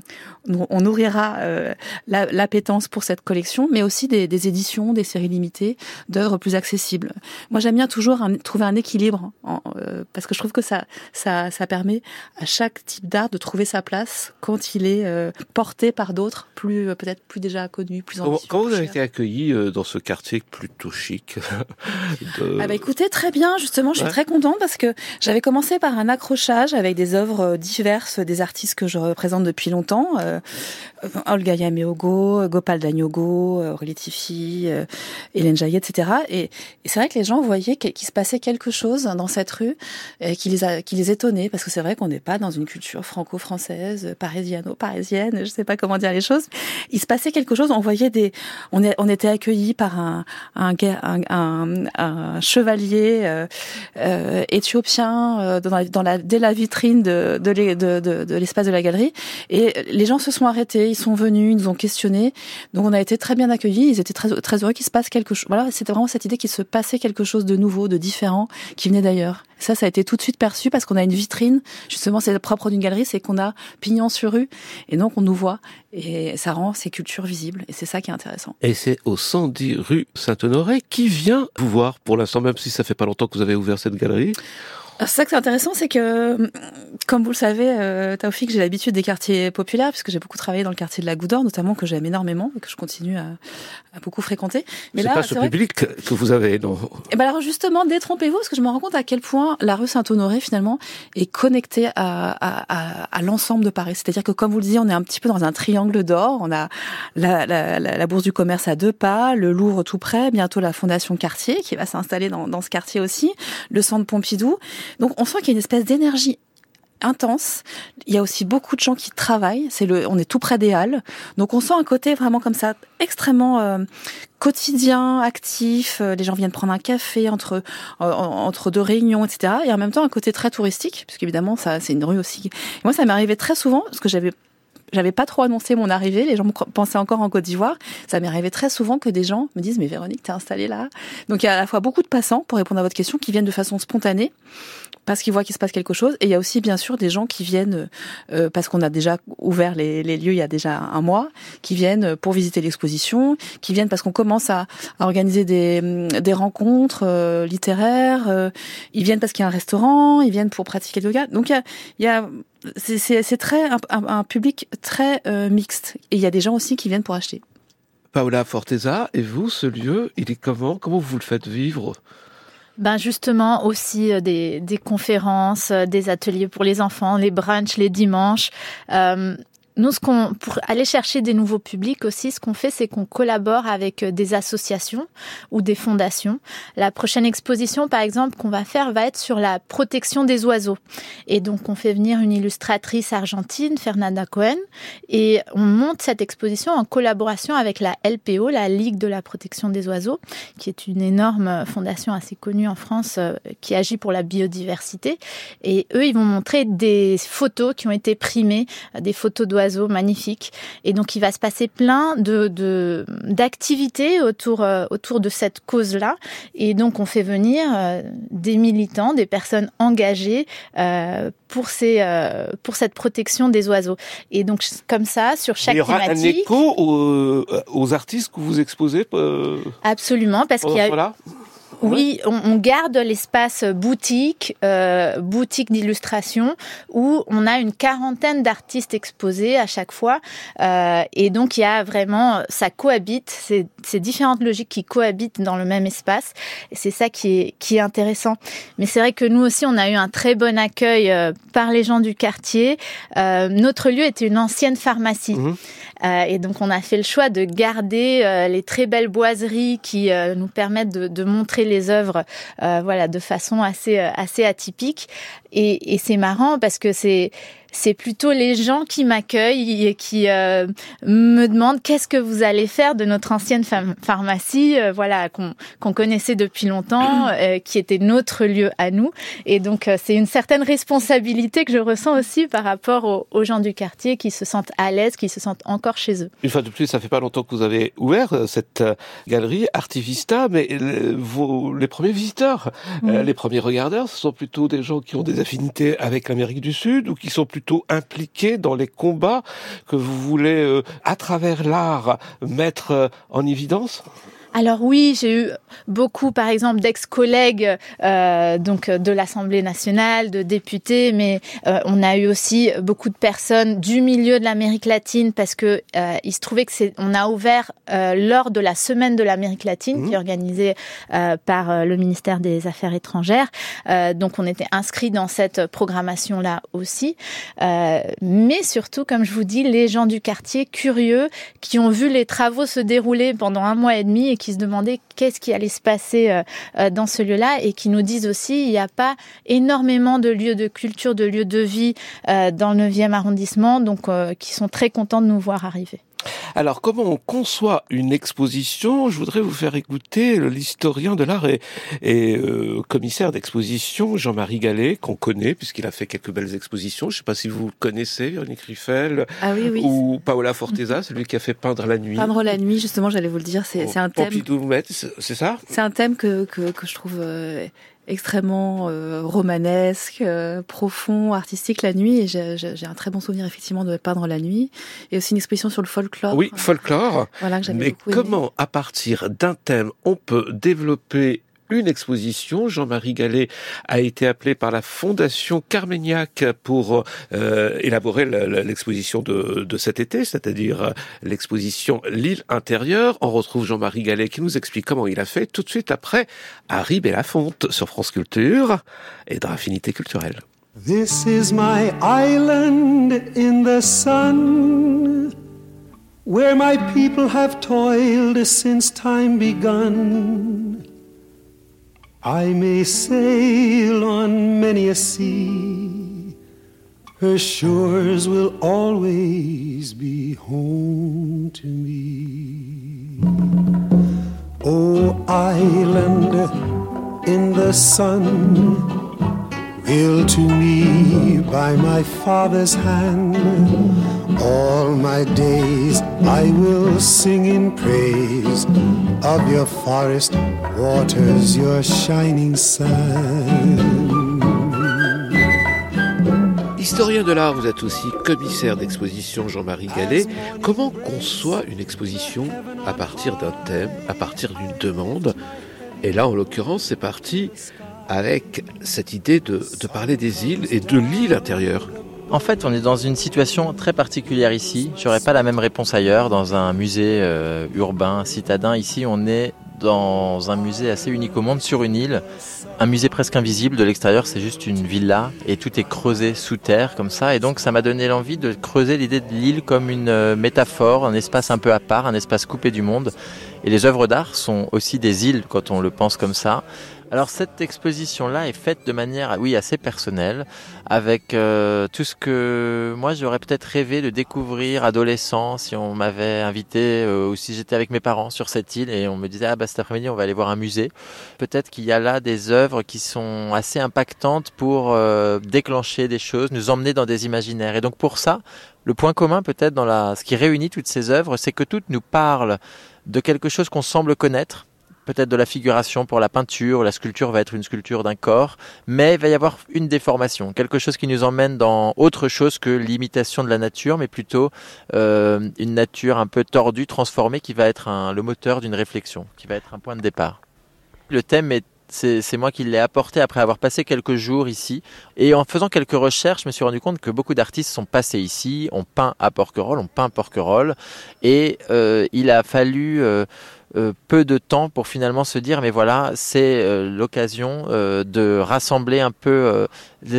on, nourrira euh, la- l'appétence pour cette collection, mais aussi des, des éditions, des séries limitées, d'œuvres plus accessibles. Moi, j'aime bien toujours un- trouver un équilibre, en- euh, parce que je trouve que ça, ça, ça permet à chaque type d'art de trouver sa place quand il est euh, porté par d'autres, plus euh, peut-être plus déjà connus, plus ambitieux. comment vous avez été accueilli euh, dans ce quartier plutôt chic de- Ah bah écoutez, très bien, justement, je suis Ouais. très contente parce que j'avais commencé par un accrochage avec des œuvres euh, diverses des artistes que je représente depuis longtemps. Euh, euh, Olga Yameogo, Gopal Danyogo, euh, Aurélie euh, Hélène Jaillet, etc. Et, c'est vrai que les gens voyaient qu'il se passait quelque chose dans cette rue et qui les, a, qui les étonnait parce que c'est vrai qu'on n'est pas dans une culture franco-française, parisiano-parisienne, je sais pas comment dire les choses. Il se passait quelque chose, on voyait des... On, est, on était accueillis par un, un, un, chevalier euh, euh, éthiopien euh, dans la, dès la vitrine de, de, l'e- de, l'espace de la galerie. Et les gens se sont arrêtés, ils sont venus, ils nous ont questionnés. Donc on a été très bien accueillis, ils étaient très, heureux qu'il se passe quelque chose. Voilà, c'était vraiment cette idée qu'il se passait quelque chose de nouveau, de différent, qui venait d'ailleurs. Ça, ça a été tout de suite perçu parce qu'on a une vitrine. Justement, c'est propre d'une galerie, c'est qu'on a pignon sur rue. Et donc on nous voit. Et ça rend ces cultures visibles. Et c'est ça qui est intéressant. Et c'est au 110 rue Saint-Honoré qui vient vous voir pour l'instant, même si ça fait pas longtemps que vous avez ouvert cette galerie. Alors, C'est ça que c'est intéressant, c'est que, comme vous le savez, euh, Taoufik, j'ai l'habitude des quartiers populaires, puisque j'ai beaucoup travaillé dans le quartier de la Goudor, notamment, que j'aime énormément et que je continue à, à beaucoup fréquenter. C'est pas ce public que vous avez, non Et ben alors justement, détrompez-vous, parce que je me rends compte à quel point la rue Saint-Honoré finalement est connectée à, à, à, à l'ensemble de Paris. C'est-à-dire que comme vous le disiez, on est un petit peu dans un triangle d'or. On a la, la, la, la bourse du commerce à deux pas, le Louvre tout près, bientôt la Fondation Cartier qui va s'installer dans, dans ce quartier aussi, le Centre Pompidou. Donc on sent qu'il y a une espèce d'énergie intense. Il y a aussi beaucoup de gens qui travaillent. C'est le, on est tout près des halles, donc on sent un côté vraiment comme ça extrêmement euh, quotidien, actif. Euh, Les gens viennent prendre un café entre euh, entre deux réunions, etc. Et en même temps un côté très touristique, puisque évidemment ça c'est une rue aussi. Moi ça m'est arrivé très souvent parce que j'avais j'avais pas trop annoncé mon arrivée, les gens pensaient encore en Côte d'Ivoire. Ça m'est arrivé très souvent que des gens me disent mais Véronique t'es installée là. Donc il y a à la fois beaucoup de passants pour répondre à votre question qui viennent de façon spontanée parce qu'ils voient qu'il se passe quelque chose et il y a aussi bien sûr des gens qui viennent euh, parce qu'on a déjà ouvert les, les lieux il y a déjà un mois, qui viennent pour visiter l'exposition, qui viennent parce qu'on commence à, à organiser des, des rencontres euh, littéraires, euh, ils viennent parce qu'il y a un restaurant, ils viennent pour pratiquer le yoga. Donc il y a, il y a c'est- très un, un- un public très euh, mixte et il y a des gens aussi qui viennent pour acheter. Paola Forteza, et vous, ce lieu, il est comment? Comment vous le faites vivre? Ben justement aussi euh, des, des conférences, euh, des ateliers pour les enfants, les brunchs les dimanches. Euh, nous, ce qu'on, pour aller chercher des nouveaux publics aussi, ce qu'on fait, c'est qu'on collabore avec euh, des associations ou des fondations. La prochaine exposition, par exemple, qu'on va faire, va être sur la protection des oiseaux. Et donc, on fait venir une illustratrice argentine, Fernanda Cohen, et on monte cette exposition en collaboration avec la LPO, la Ligue de la protection des oiseaux, qui est une énorme fondation assez connue en France euh, qui agit pour la biodiversité. Et eux, ils vont montrer des photos qui ont été primées, euh, des photos d'oiseaux oiseaux magnifiques. Et donc, il va se passer plein de d'activités autour euh, autour de cette cause-là. Et donc, on fait venir euh, des militants, des personnes engagées euh, pour ces pour cette protection des oiseaux. Et donc, comme ça, sur chaque. Il y aura un écho aux, aux, artistes que vous exposez. Absolument, parce qu'il y a oui, on, garde l'espace boutique, euh, boutique d'illustration, où on a une quarantaine d'artistes exposés à chaque fois. Euh, et donc, il y a vraiment, ça cohabite, ces différentes logiques qui cohabitent dans le même espace. Et c'est ça qui est, qui est intéressant. Mais c'est vrai que nous aussi, on a eu un très bon accueil euh, par les gens du quartier. Euh, notre lieu était une ancienne pharmacie. Mmh. Euh, et donc, on a fait le choix de garder euh, les très belles boiseries qui euh, nous permettent de, de, montrer les œuvres, voilà, de façon assez assez atypique. Et, et c'est marrant parce que c'est c'est plutôt les gens qui m'accueillent et qui euh, me demandent qu'est-ce que vous allez faire de notre ancienne pharmacie, euh, voilà, qu'on connaissait depuis longtemps, euh, qui était notre lieu à nous. Et donc, c'est une certaine responsabilité que je ressens aussi par rapport aux, gens du quartier qui se sentent à l'aise, qui se sentent encore chez eux. Une fois de plus, ça fait pas longtemps que vous avez ouvert cette galerie Artivista, mais vos, les premiers visiteurs, les premiers regardeurs, ce sont plutôt des gens qui ont des affinités avec l'Amérique du Sud ou qui sont plutôt impliqué dans les combats que vous voulez, euh, à travers l'art, mettre euh, en évidence? Alors oui, j'ai eu beaucoup, par exemple, d'ex-collègues euh, donc de l'Assemblée nationale, de députés, mais euh, on a eu aussi beaucoup de personnes du milieu de l'Amérique latine parce que euh, il se trouvait que c'est, on a ouvert euh, lors de la semaine de l'Amérique latine qui est mmh. organisée euh, par le ministère des Affaires étrangères. donc on était inscrit dans cette programmation là aussi, mais surtout, comme je vous dis, les gens du quartier curieux qui ont vu les travaux se dérouler pendant un mois et demi et qui se demandaient qu'est-ce qui allait se passer euh, euh, dans ce lieu-là et qui nous disent aussi il n'y a pas énormément de lieux de culture, de lieux de vie euh, dans le 9e arrondissement, donc qui sont très contents de nous voir arriver. Alors, comment on conçoit une exposition? Je voudrais vous faire écouter l'historien de l'art et, euh, commissaire d'exposition, Jean-Marie Gallet, qu'on connaît, puisqu'il a fait quelques belles expositions. Je ne sais pas si vous connaissez, Véronique Riffel, ah ou Paola Forteza, celui qui a fait Peindre la nuit. Peindre la nuit, justement, j'allais vous le dire, c'est un thème... c'est ça? C'est un thème que, que, que je trouve... Euh, extrêmement euh, romanesque, euh, profond, artistique la nuit. Et j'ai un très bon souvenir effectivement de peindre la nuit. Et aussi une exposition sur le folklore. Oui, folklore. Voilà que Mais comment, à partir d'un thème, on peut développer une exposition. Jean-Marie Gallet a été appelé par la Fondation Carmignac pour euh, élaborer l'exposition de, de, cet été, c'est-à-dire euh, l'exposition L'île intérieure. On retrouve Jean-Marie Gallet qui nous explique comment il a fait tout de suite après Harry Belafonte sur France Culture et dans Affinité culturelle. This is my island in the sun, where my people have toiled since time begun. I may sail on many a sea, her shores will always be home to me. Oh, island in the sun Ill to me by my father's hand. All my days I will sing in praise of your forest waters, your shining sun. Historien de l'art, vous êtes aussi commissaire d'exposition Jean-Marie Gallet. Comment conçoit une exposition à partir d'un thème, à partir d'une demande? Et là, en l'occurrence, c'est parti avec cette idée de, parler des îles et de l'île intérieure. En fait, on est dans une situation très particulière ici. J'aurais pas la même réponse ailleurs, dans un musée euh, urbain, citadin. Ici, on est dans un musée assez unique au monde, sur une île. Un musée presque invisible. De l'extérieur, c'est juste une villa et tout est creusé sous terre comme ça. Et donc, ça m'a donné l'envie de creuser l'idée de l'île comme une euh, métaphore, un espace un peu à part, un espace coupé du monde. Et les œuvres d'art sont aussi des îles quand on le pense comme ça. Alors cette exposition-là est faite de manière, oui, assez personnelle, avec euh, tout ce que moi j'aurais peut-être rêvé de découvrir adolescent si on m'avait invité euh, ou si j'étais avec mes parents sur cette île et on me disait ah bah cet après-midi on va aller voir un musée. Peut-être qu'il y a là des œuvres qui sont assez impactantes pour euh, déclencher des choses, nous emmener dans des imaginaires. Et donc pour ça, le point commun peut-être dans ce qui réunit toutes ces œuvres, c'est que toutes nous parlent de quelque chose qu'on semble connaître peut-être de la figuration pour la peinture, la sculpture va être une sculpture d'un corps, mais il va y avoir une déformation, quelque chose qui nous emmène dans autre chose que l'imitation de la nature, mais plutôt euh, une nature un peu tordue, transformée, qui va être le moteur d'une réflexion, qui va être un point de départ. Le thème est c'est moi qui l'ai apporté après avoir passé quelques jours ici. Et en faisant quelques recherches, je me suis rendu compte que beaucoup d'artistes sont passés ici, ont peint à Porquerolles, ont peint Porquerolles. Et euh, il a fallu euh, peu de temps pour finalement se dire mais voilà c'est euh, l'occasion euh, de rassembler un peu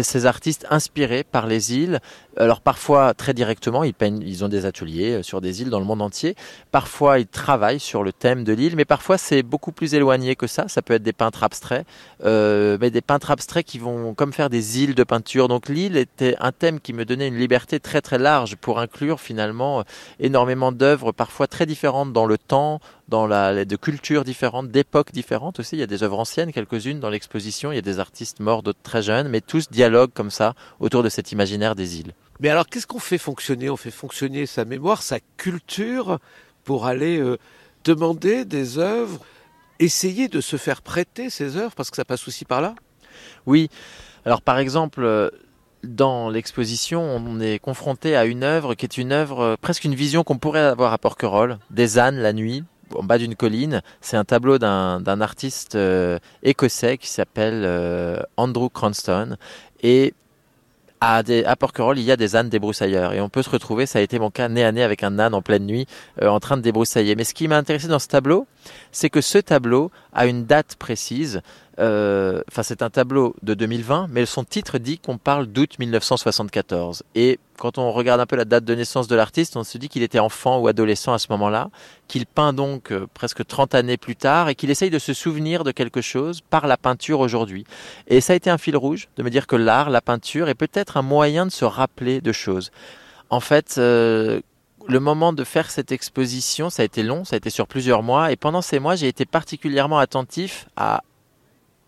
ces artistes inspirés par les îles alors parfois très directement ils peignent ils ont des ateliers sur des îles dans le monde entier parfois ils travaillent sur le thème de l'île mais parfois c'est beaucoup plus éloigné que ça ça peut être des peintres abstraits mais des peintres abstraits qui vont comme faire des îles de peinture donc l'île était un thème qui me donnait une liberté très très large pour inclure finalement énormément d'œuvres parfois très différentes dans le temps dans la, de cultures différentes, d'époques différentes aussi. Il y a des œuvres anciennes, quelques-unes dans l'exposition. Il y a des artistes morts, d'autres très jeunes, mais tous dialoguent comme ça autour de cet imaginaire des îles. Mais alors, qu'est-ce qu'on fait fonctionner? On fait fonctionner sa mémoire, sa culture, pour aller euh, demander des œuvres, essayer de se faire prêter ces œuvres, parce que ça passe aussi par là? Oui. Alors, par exemple, euh, dans l'exposition, on est confronté à une œuvre qui est une œuvre, euh, presque une vision qu'on pourrait avoir à Porquerolles, des ânes la nuit, en bas d'une colline. C'est un tableau d'un artiste euh, écossais qui s'appelle euh, Andrew Cranston. Et à, à Porquerolles, il y a des ânes débroussailleurs. Et on peut se retrouver, ça a été mon cas, nez à nez avec un âne en pleine nuit, euh, en train de débroussailler. Mais ce qui m'a intéressé dans ce tableau, c'est que ce tableau a une date précise. Enfin, c'est un tableau de 2020, mais son titre dit qu'on parle d'août 1974. Et quand on regarde un peu la date de naissance de l'artiste, on se dit qu'il était enfant ou adolescent à ce moment-là, qu'il peint donc euh, presque 30 années plus tard et qu'il essaye de se souvenir de quelque chose par la peinture aujourd'hui. Et ça a été un fil rouge de me dire que l'art, la peinture est peut-être un moyen de se rappeler de choses. En fait, euh, le moment de faire cette exposition, ça a été long, ça a été sur plusieurs mois, et pendant ces mois, j'ai été particulièrement attentif à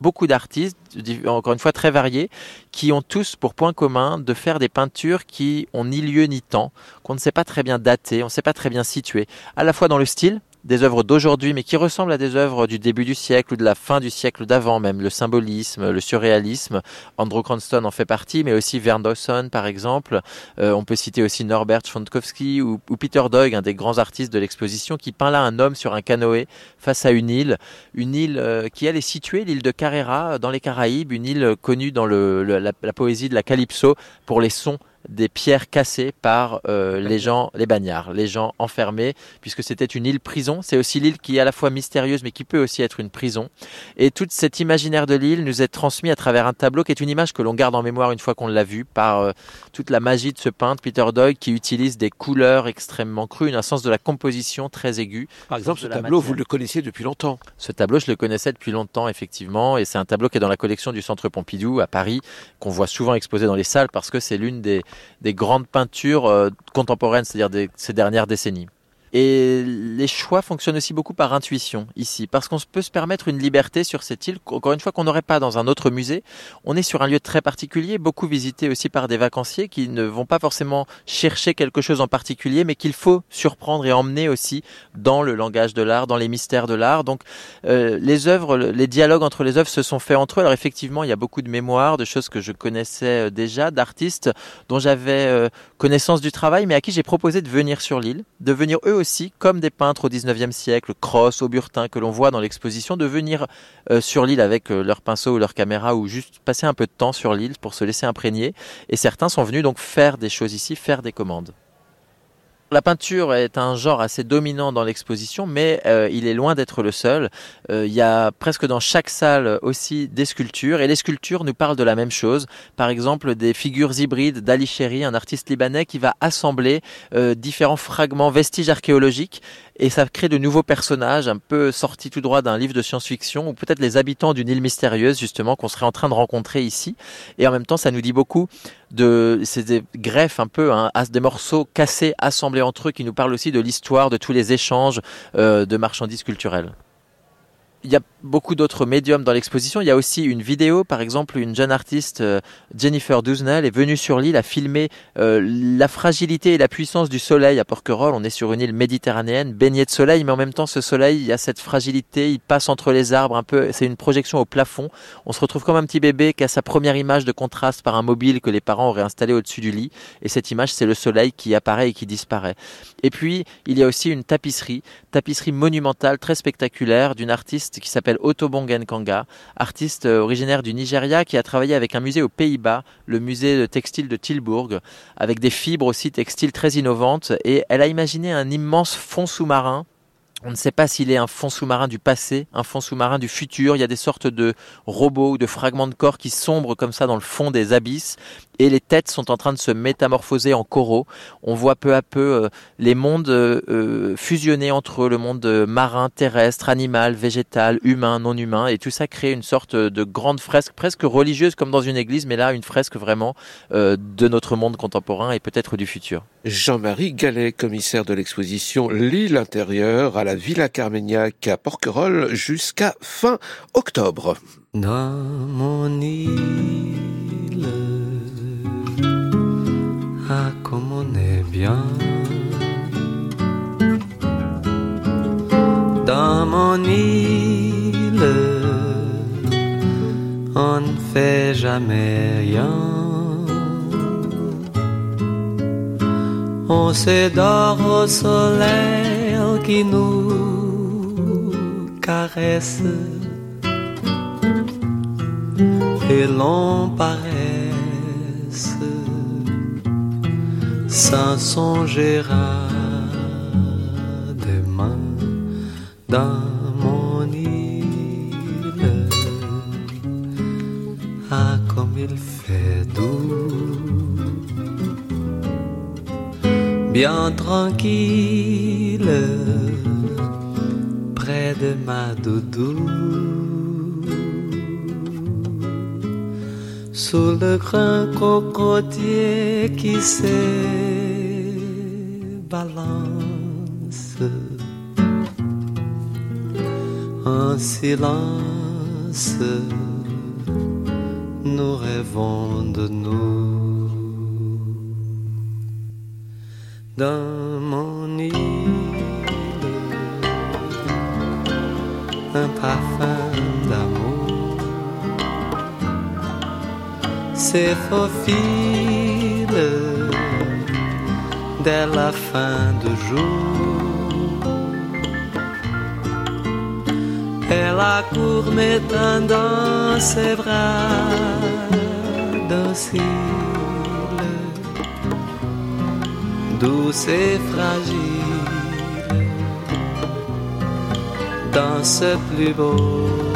beaucoup d'artistes, encore une fois très variés, qui ont tous pour point commun de faire des peintures qui ont ni lieu ni temps, qu'on ne sait pas très bien dater, on ne sait pas très bien situer, à la fois dans le style, des œuvres d'aujourd'hui, mais qui ressemblent à des œuvres du début du siècle ou de la fin du siècle d'avant, même le symbolisme, le surréalisme. Andrew Cranston en fait partie, mais aussi Vern Dawson, par exemple. Euh, on peut citer aussi Norbert Schwankowski ou, Peter Doig, un des grands artistes de l'exposition, qui peint là un homme sur un canoë face à une île, une île euh, qui elle est située, l'île de Carrera, dans les Caraïbes, une île connue dans le, la, la poésie de la calypso pour les sons des pierres cassées par euh, les gens, les bagnards, les gens enfermés, puisque c'était une île prison. C'est aussi l'île qui est à la fois mystérieuse, mais qui peut aussi être une prison. Et tout cet imaginaire de l'île nous est transmis à travers un tableau qui est une image que l'on garde en mémoire une fois qu'on l'a vu par euh, toute la magie de ce peintre, Peter Doig, qui utilise des couleurs extrêmement crues, un sens de la composition très aigu. Par exemple, ce tableau, vous le connaissiez depuis longtemps. Ce tableau, je le connaissais depuis longtemps, effectivement, et c'est un tableau qui est dans la collection du Centre Pompidou à Paris, qu'on voit souvent exposé dans les salles parce que c'est l'une des des grandes peintures euh, contemporaines, c'est-à-dire ces dernières décennies. Et les choix fonctionnent aussi beaucoup par intuition ici, parce qu'on peut se permettre une liberté sur cette île, encore une fois qu'on n'aurait pas dans un autre musée. On est sur un lieu très particulier, beaucoup visité aussi par des vacanciers qui ne vont pas forcément chercher quelque chose en particulier, mais qu'il faut surprendre et emmener aussi dans le langage de l'art, dans les mystères de l'art. Donc euh, les œuvres, les dialogues entre les œuvres se sont faits entre eux. Alors effectivement, il y a beaucoup de mémoires, de choses que je connaissais euh, déjà, d'artistes dont j'avais euh, connaissance du travail, mais à qui j'ai proposé de venir sur l'île, de venir eux aussi, comme des peintres au 19e siècle, Cross, Auburtin, que l'on voit dans l'exposition, de venir euh, sur l'île avec euh, leur pinceau ou leur caméra ou juste passer un peu de temps sur l'île pour se laisser imprégner. Et certains sont venus donc faire des choses ici, faire des commandes. La peinture est un genre assez dominant dans l'exposition, mais euh, il est loin d'être le seul. Euh, il y a presque dans chaque salle aussi des sculptures, et les sculptures nous parlent de la même chose. Par exemple, des figures hybrides d'Ali Chéri, un artiste libanais qui va assembler euh, différents fragments, vestiges archéologiques, et ça crée de nouveaux personnages un peu sortis tout droit d'un livre de science-fiction, ou peut-être les habitants d'une île mystérieuse, justement, qu'on serait en train de rencontrer ici. Et en même temps, ça nous dit beaucoup de ces greffes un peu, hein, des morceaux cassés, assemblés entre eux, qui nous parlent aussi de l'histoire, de tous les échanges euh, de marchandises culturelles. Il y a beaucoup d'autres médiums dans l'exposition. Il y a aussi une vidéo, par exemple, une jeune artiste, euh, Jennifer Duznell, est venue sur l'île à filmer euh, la fragilité et la puissance du soleil à Porquerolles. On est sur une île méditerranéenne, baignée de soleil, mais en même temps, ce soleil, il y a cette fragilité, il passe entre les arbres un peu. C'est une projection au plafond. On se retrouve comme un petit bébé qui a sa première image de contraste par un mobile que les parents auraient installé au-dessus du lit. Et cette image, c'est le soleil qui apparaît et qui disparaît. Et puis, il y a aussi une tapisserie, tapisserie monumentale, très spectaculaire, d'une artiste qui s'appelle Otobongen Kanga, artiste euh, originaire du Nigeria qui a travaillé avec un musée aux Pays-Bas, le musée de textile de Tilburg, avec des fibres aussi textiles très innovantes. Et elle a imaginé un immense fond sous-marin on ne sait pas s'il est un fond sous-marin du passé, un fond sous-marin du futur. Il y a des sortes de robots ou de fragments de corps qui sombrent comme ça dans le fond des abysses et les têtes sont en train de se métamorphoser en coraux. On voit peu à peu euh, les mondes euh, euh, fusionner entre eux, le monde marin, terrestre, animal, végétal, humain, non humain, et tout ça crée une sorte de grande fresque presque religieuse comme dans une église, mais là une fresque vraiment de notre monde contemporain et peut-être du futur. Jean-Marie Gallet, commissaire de l'exposition L'île intérieure à la Villa Carmignac à Porquerolles jusqu'à fin octobre. Dans mon île comme on est bien dans mon île. On ne fait jamais rien. On s'édore au soleil qui nous caresse et l'on paresse sans songer à demain dans mon île. Ah, comme il fait doux, bien tranquille, près de ma doudou. Sous le grand cocotier qui s'est balance en silence. Nous rêvons de nous c'est faufile dès la fin de jour. Elle accourt m'étendant ses bras dociles, douce et fragile, dans ce plus beau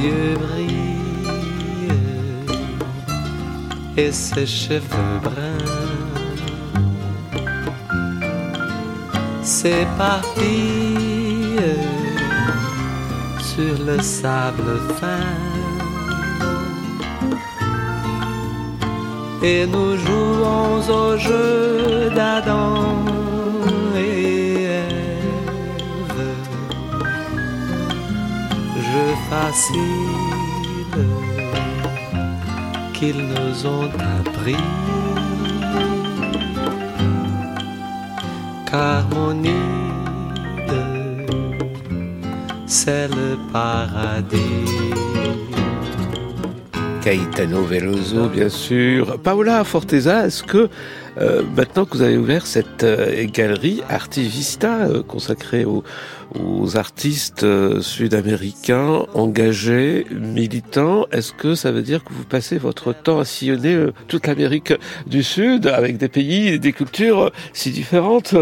yeux brillent et ses cheveux bruns. Parti sur le sable fin. Et nous jouons au jeu d'Adam facile qu'ils nous ont appris. Car mon île, c'est le paradis. Caetano Veloso, bien sûr. Paola Forteza, est-ce que Euh, maintenant que vous avez ouvert cette euh, galerie Artivista euh, consacrée aux, aux artistes euh, sud-américains engagés, militants, est-ce que ça veut dire que vous passez votre temps à sillonner euh, toute l'Amérique du Sud avec des pays et des cultures si différentes?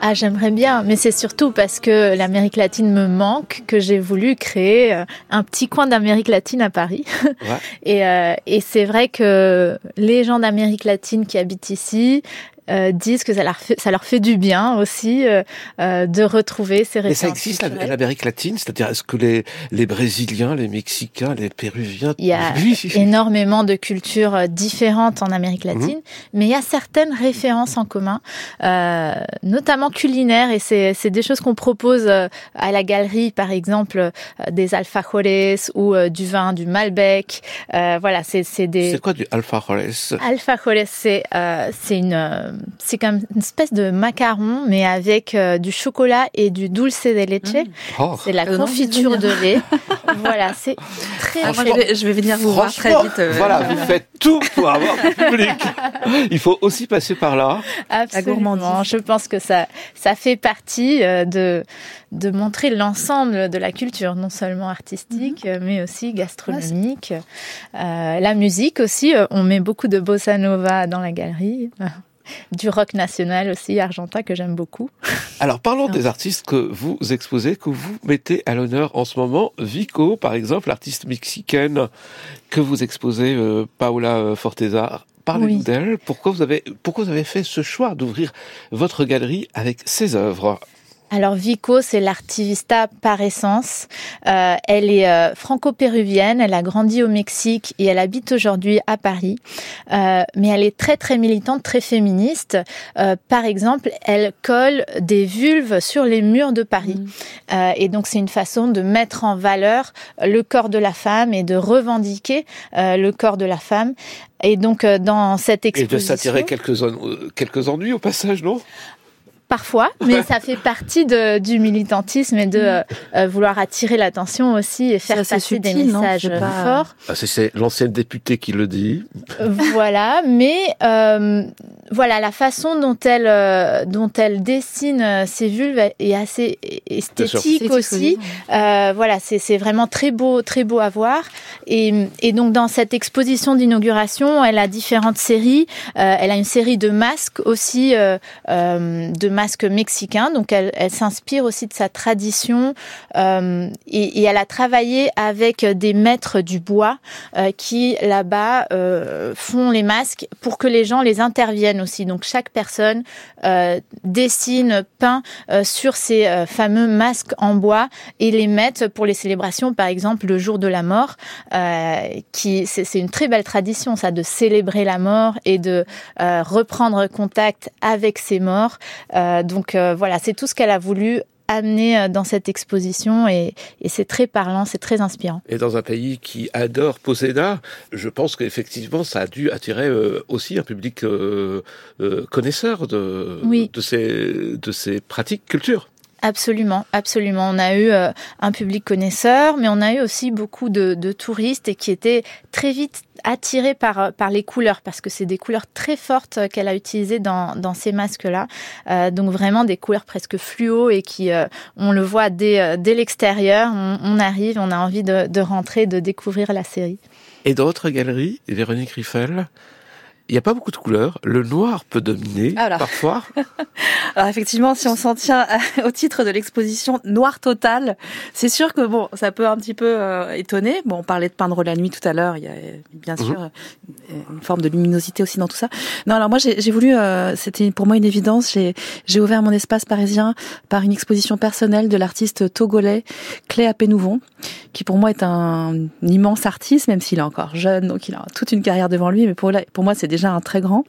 Ah, j'aimerais bien, mais c'est surtout parce que l'Amérique latine me manque que j'ai voulu créer euh, un petit coin d'Amérique latine à Paris. Ouais. et euh, et c'est vrai que les gens d'Amérique latine qui habitent ici euh, disent que ça leur fait, ça leur fait du bien aussi euh, euh, de retrouver ces Mais références. ça existe culturelles. l'Amérique latine, c'est-à-dire est-ce que les, les Brésiliens, les Mexicains, les Péruviens, Il y a énormément de cultures euh, différentes en Amérique Mhm. latine, mais il y a certaines références en commun, euh, notamment culinaires, et c'est c'est des choses qu'on propose à la galerie, par exemple des alfajores ou du vin, du Malbec. Euh, voilà, c'est c'est des c'est quoi du alfajores? Alfajores. C'est euh, c'est une c'est comme une espèce de macaron, mais avec euh, du chocolat et du dulce de leche. Oh. C'est la Euh, non, confiture de lait. voilà, c'est très Ah, moi, je, vais, je vais venir vous voir très vite. euh, Voilà, vous faites tout pour avoir du public. Il faut aussi passer par là. Absolument. Je pense que ça, ça fait partie euh, de, de montrer l'ensemble de la culture, non seulement artistique, euh, mais aussi gastronomique. Euh, la musique aussi, euh, on met beaucoup de bossa nova dans la galerie. Du rock national aussi, argentin, que j'aime beaucoup. Alors parlons des artistes que vous exposez, que vous mettez à l'honneur en ce moment. Vico, par exemple, l'artiste mexicaine que vous exposez, euh, Paola euh, Forteza. Parlez-nous Oui. d'elle. Pourquoi vous avez pourquoi vous avez fait ce choix d'ouvrir votre galerie avec ses œuvres? Alors Vico, c'est l'artivista par essence. Euh, elle est euh, franco-péruvienne, elle a grandi au Mexique et elle habite aujourd'hui à Paris. Euh, mais elle est très très militante, très féministe. Euh, par exemple, elle colle des vulves sur les murs de Paris. Euh, et donc c'est une façon de mettre en valeur le corps de la femme et de revendiquer euh, le corps de la femme. Et donc euh, dans cette Et exposition, de s'attirer quelques, en- euh, quelques ennuis au passage, non? Parfois, mais ça fait partie de, du militantisme et de euh, euh, vouloir attirer l'attention aussi et faire passer des subtil, messages pas- forts. Ah, c'est- l'ancienne députée qui le dit. voilà, mais euh, voilà la façon dont elle euh, dont elle dessine ses vulves est assez esthétique aussi. Euh, voilà, c'est c'est vraiment très beau, très beau à voir. Et, et donc dans cette exposition d'inauguration, elle a différentes séries. Euh, elle a une série de masques aussi, euh, euh, de masques mexicains. Donc elle, elle s'inspire aussi de sa tradition. Euh, et, et elle a travaillé avec des maîtres du bois euh, qui là-bas euh, font les masques pour que les gens les interviennent aussi. Donc chaque personne euh, dessine, peint euh, sur ces euh, fameux masques en bois et les mettent pour les célébrations, par exemple le jour de la mort, qui c'est une très belle tradition ça de célébrer la mort et de reprendre contact avec ces morts. Euh, donc euh, voilà, c'est tout ce qu'elle a voulu amener euh, dans cette exposition et, et c'est très parlant, c'est très inspirant. Et dans un pays qui adore Poséda, je pense qu'effectivement, ça a dû attirer euh, aussi un public euh, euh, connaisseur de, Oui. de, ces, de ces pratiques culture. Absolument, absolument. On a eu euh, un public connaisseur, mais on a eu aussi beaucoup de, touristes et qui étaient très vite attirés par, euh, par les couleurs, parce que c'est des couleurs très fortes euh, qu'elle a utilisées dans, dans ces masques-là. Donc vraiment des couleurs presque fluo et qui, on le voit dès, dès l'extérieur, on, arrive, on a envie de, de rentrer, de découvrir la série. Et dans votre galerie, Véronique Riffel, il n'y a pas beaucoup de couleurs. Le noir peut dominer Alors. parfois. Alors effectivement, si on s'en tient à- au titre de l'exposition Noir total, c'est sûr que bon, ça peut un petit peu euh, étonner. Bon, on parlait de peindre la nuit tout à l'heure. Il y a euh, bien sûr euh, une forme de luminosité aussi dans tout ça. Non, alors moi j'ai voulu, euh, c'était pour moi une évidence. J'ai j'ai ouvert mon espace parisien par une exposition personnelle de l'artiste togolais Cléa Pénouvon, qui pour moi est un, immense artiste, même s'il est encore jeune, donc il a toute une carrière devant lui. Mais pour pour moi, c'est déjà un très grand.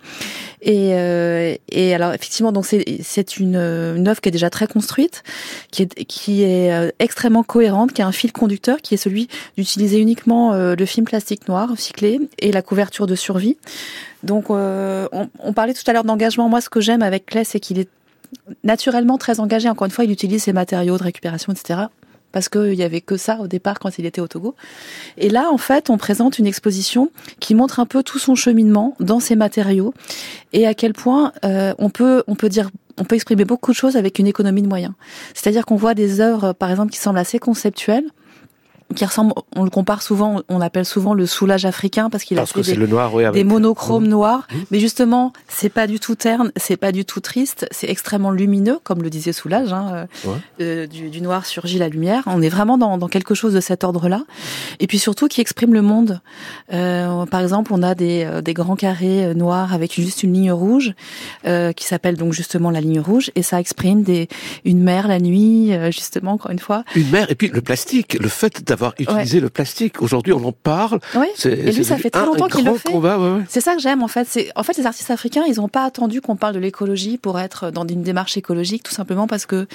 Et, euh, et alors effectivement, donc c'est une, une œuvre qui est déjà très construite, qui est qui est euh, extrêmement cohérente, qui a un fil conducteur, qui est celui d'utiliser uniquement euh, le film plastique noir cyclé et la couverture de survie. Donc on, on parlait tout à l'heure d'engagement. Moi, ce que j'aime avec Clay, c'est qu'il est naturellement très engagé. Encore une fois, il utilise ses matériaux de récupération, etc parce qu'il y avait que ça au départ quand il était au Togo. Et là, en fait, on présente une exposition qui montre un peu tout son cheminement dans ces matériaux et à quel point euh, on peut on peut dire on peut exprimer beaucoup de choses avec une économie de moyens. C'est-à-dire qu'on voit des œuvres, par exemple, qui semblent assez conceptuelles, qui ressemble, on le compare souvent, on appelle souvent le soulage africain parce qu'il a fait des, le noir, oui, avec... des monochromes Mmh. noirs. Mmh. Mais justement, c'est pas du tout terne, c'est pas du tout triste, c'est extrêmement lumineux, comme le disait Soulage. Hein, Ouais. euh, du, du noir surgit la lumière. On est vraiment dans, dans quelque chose de cet ordre-là. Et puis surtout qui exprime le monde. Euh, par exemple, on a des, euh, des grands carrés euh, noirs avec juste une ligne rouge euh, qui s'appelle donc justement la ligne rouge, et ça exprime des, une mer la nuit, euh, justement encore une fois. Une mer, et puis le plastique, le fait d'avoir utilisé le plastique. Aujourd'hui, on en parle. Oui. Et lui, ça fait très longtemps qu'il le fait. combat, ouais, ouais. C'est ça que j'aime en fait. C'est en fait les artistes africains, ils n'ont pas attendu qu'on parle de l'écologie pour être dans une démarche écologique, tout simplement parce que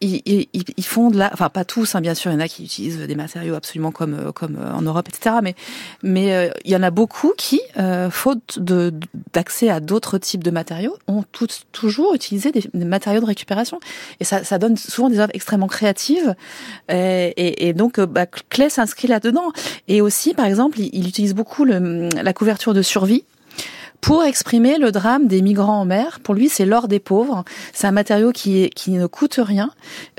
ils, ils, ils font de la, enfin pas tous, hein, bien sûr, il y en a qui utilisent des matériaux absolument comme euh, comme euh, en Europe, etc. Mais mais euh, il y en a beaucoup qui, euh, faute de d'accès à d'autres types de matériaux, ont toujours utilisé des, des matériaux de récupération. Et ça, ça donne souvent des œuvres extrêmement créatives. Et, et, et donc bah, Clay s'inscrit là-dedans. Et aussi, par exemple, il, il utilise beaucoup le, la couverture de survie pour exprimer le drame des migrants en mer. Pour lui, c'est l'or des pauvres. C'est un matériau qui, est, qui ne coûte rien,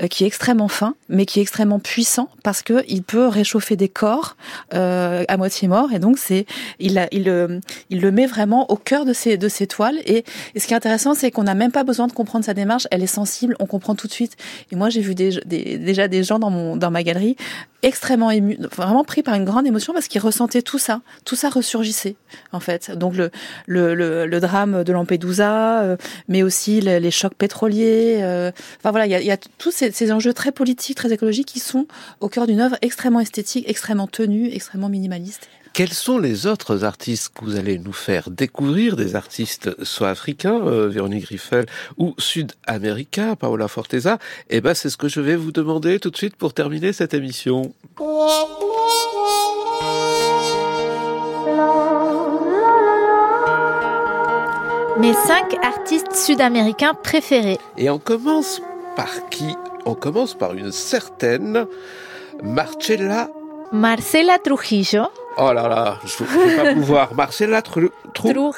euh, qui est extrêmement fin, mais qui est extrêmement puissant parce que il peut réchauffer des corps euh, à moitié morts. Et donc, c'est il, il, le- il le met vraiment au cœur de ses, de ses toiles. Et, et ce qui est intéressant, c'est qu'on n'a même pas besoin de comprendre sa démarche. Elle est sensible, on comprend tout de suite. Et moi, j'ai vu des, des- déjà des gens dans, mon, dans ma galerie extrêmement émus, vraiment pris par une grande émotion parce qu'ils ressentaient tout ça. Tout ça ressurgissait, en fait. Donc, le, le, le, le drame de Lampedusa, euh, mais aussi le- les chocs pétroliers. euh, enfin voilà, il y a, y a tous ces, ces enjeux très politiques, très écologiques qui sont au cœur d'une œuvre extrêmement esthétique, extrêmement tenue, extrêmement minimaliste. Quels sont les autres artistes que vous allez nous faire découvrir Des artistes soit africains, euh, Véronique Riffel, ou sud-américains, Paola Forteza? Eh ben, c'est ce que je vais vous demander tout de suite pour terminer cette émission. Mes cinq artistes sud-américains préférés. Et on commence par qui? On commence par une certaine Marcella. Marcela Trujillo. Oh là là, je ne vais pas pouvoir. Marcella Tru- Tru-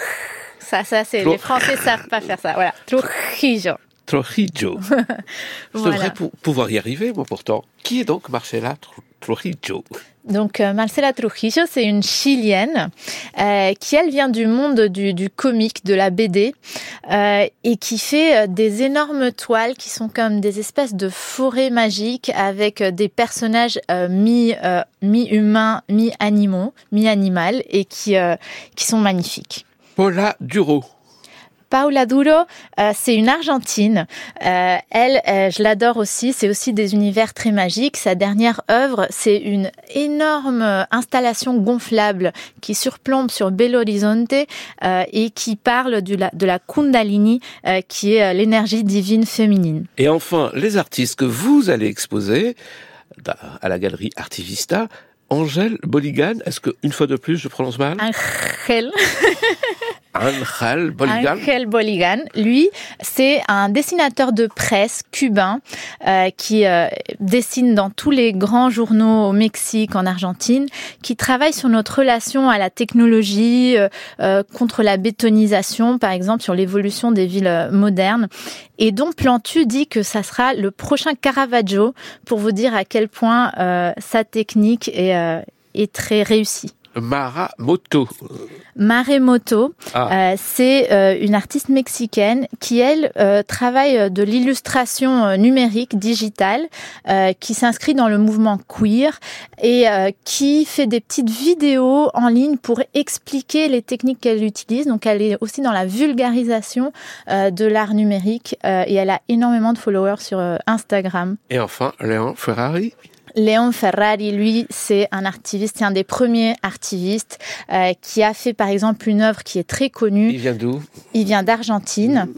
Ça, ça, c'est les Français savent pas faire ça. Voilà, Trujillo. Trujillo. Je Voilà. devrais pou- pouvoir y arriver, moi pourtant. Qui est donc Marcella Tru- Trujillo? Donc euh, Marcela Trujillo, c'est une chilienne euh, qui elle vient du monde du, comique, de la BD, euh, et qui fait des énormes toiles qui sont comme des espèces de forêts magiques avec des personnages mi mi-humains, mi-animaux, mi-animal, et qui qui sont magnifiques. Paula Duro. Paula Duro, euh, c'est une Argentine. Euh, elle, euh, je l'adore aussi. C'est aussi des univers très magiques. Sa dernière œuvre, c'est une énorme euh, installation gonflable qui surplombe sur Belo Horizonte euh, et qui parle de la, de la Kundalini, euh, qui est l'énergie divine féminine. Et enfin, les artistes que vous allez exposer da- à la galerie Artivista, Angèle Boligan. Est-ce que, une fois de plus, je prononce mal? Angel. Angel Boligan. Boligan, lui, c'est un dessinateur de presse cubain euh, qui euh, dessine dans tous les grands journaux au Mexique, en Argentine, qui travaille sur notre relation à la technologie, euh, euh, contre la bétonisation, par exemple, sur l'évolution des villes euh, modernes. Et dont Plantu dit que ça sera le prochain Caravaggio pour vous dire à quel point euh, sa technique est, est très réussie. Mara Moto. Maremoto, Ah. euh, c'est euh, une artiste mexicaine qui, elle, euh, travaille de l'illustration euh, numérique digitale, euh, qui s'inscrit dans le mouvement queer et euh, qui fait des petites vidéos en ligne pour expliquer les techniques qu'elle utilise. Donc, elle est aussi dans la vulgarisation euh, de l'art numérique euh, et elle a énormément de followers sur euh, Instagram. Et enfin, Léon Ferrari. Léon Ferrari, lui, c'est un artiviste, c'est un des premiers artivistes euh, qui a fait par exemple une œuvre qui est très connue. Il vient d'où? Il vient d'Argentine.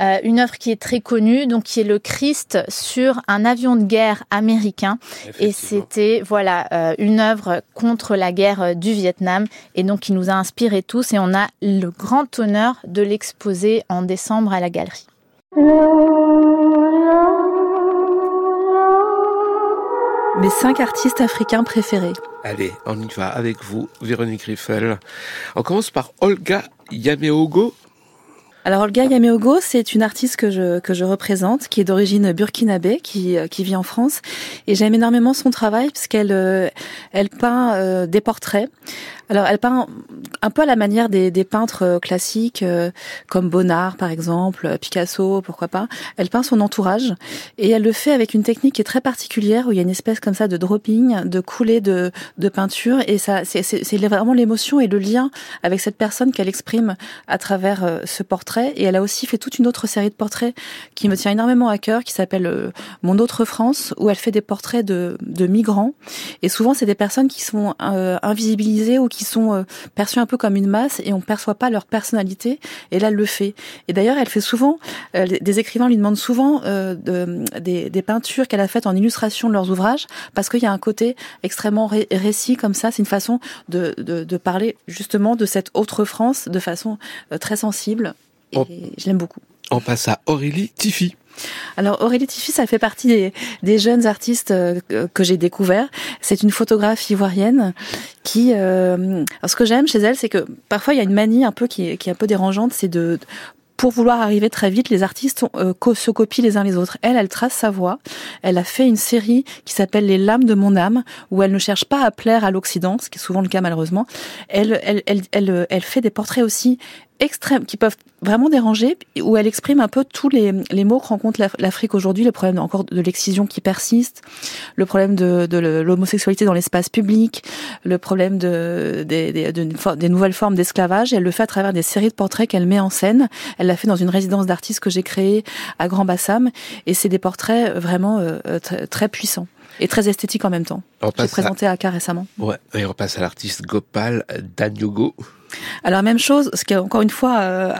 Euh, une œuvre qui est très connue, donc qui est le Christ sur un avion de guerre américain. Et c'était voilà euh, une œuvre contre la guerre euh, du Vietnam et donc qui nous a inspirés tous et on a le grand honneur de l'exposer en décembre à la galerie. Mes cinq artistes africains préférés. Allez, on y va avec vous, Véronique Riffel. On commence par Olga Yameogo. Alors Olga Yameogo, c'est une artiste que je que je représente, qui est d'origine burkinabé, qui euh, qui vit en France, et j'aime énormément son travail parce qu'elle euh, elle peint euh, des portraits. Alors elle peint un peu à la manière des, des peintres classiques comme Bonnard par exemple, Picasso, pourquoi pas. Elle peint son entourage et elle le fait avec une technique qui est très particulière où il y a une espèce comme ça de dropping, de coulée de de peinture et ça c'est vraiment l'émotion et le lien avec cette personne qu'elle exprime à travers ce portrait et elle a aussi fait toute une autre série de portraits qui me tient énormément à cœur, qui s'appelle euh, Mon autre France, où elle fait des portraits de, de migrants. Et souvent, c'est des personnes qui sont euh, invisibilisées ou qui sont euh, perçues un peu comme une masse et on ne perçoit pas leur personnalité. Et là, elle le fait. Et d'ailleurs, elle fait souvent, des écrivains lui demandent souvent de, des, des, peintures qu'elle a faites en illustration de leurs ouvrages, parce qu'il y a un côté extrêmement récit comme ça. C'est une façon de, de, de parler justement de cette autre France de façon très sensible et je l'aime beaucoup. On passe à Aurélie Tiffy. Alors Aurélie Tiffy, ça fait partie des, jeunes artistes euh, que j'ai découverts. C'est une photographe ivoirienne qui. Euh, alors ce que j'aime chez elle, c'est que parfois il y a une manie un peu qui est, un peu dérangeante, c'est de pour vouloir arriver très vite, les artistes euh, se copient les uns les autres. Elle, elle trace sa voix. Elle a fait une série qui s'appelle Les lames de mon âme, où elle ne cherche pas à plaire à l'Occident, ce qui est souvent le cas malheureusement. Elle, elle, elle, elle fait des portraits aussi extrêmes qui peuvent vraiment déranger, où elle exprime un peu tous les, les mots que rencontre l'Afrique aujourd'hui, le problème encore de l'excision qui persiste, le problème de, de l'homosexualité dans l'espace public, le problème de, des, des nouvelles formes d'esclavage. Elle le fait à travers des séries de portraits qu'elle met en scène. Elle l'a fait dans une résidence d'artistes que j'ai créée à Grand Bassam, et c'est des portraits vraiment euh, très, puissants et très esthétiques en même temps. J'ai présenté à Aka récemment. Ouais, et on passe à l'artiste Gopal Danyogo. Alors même chose, ce qui est encore une fois euh,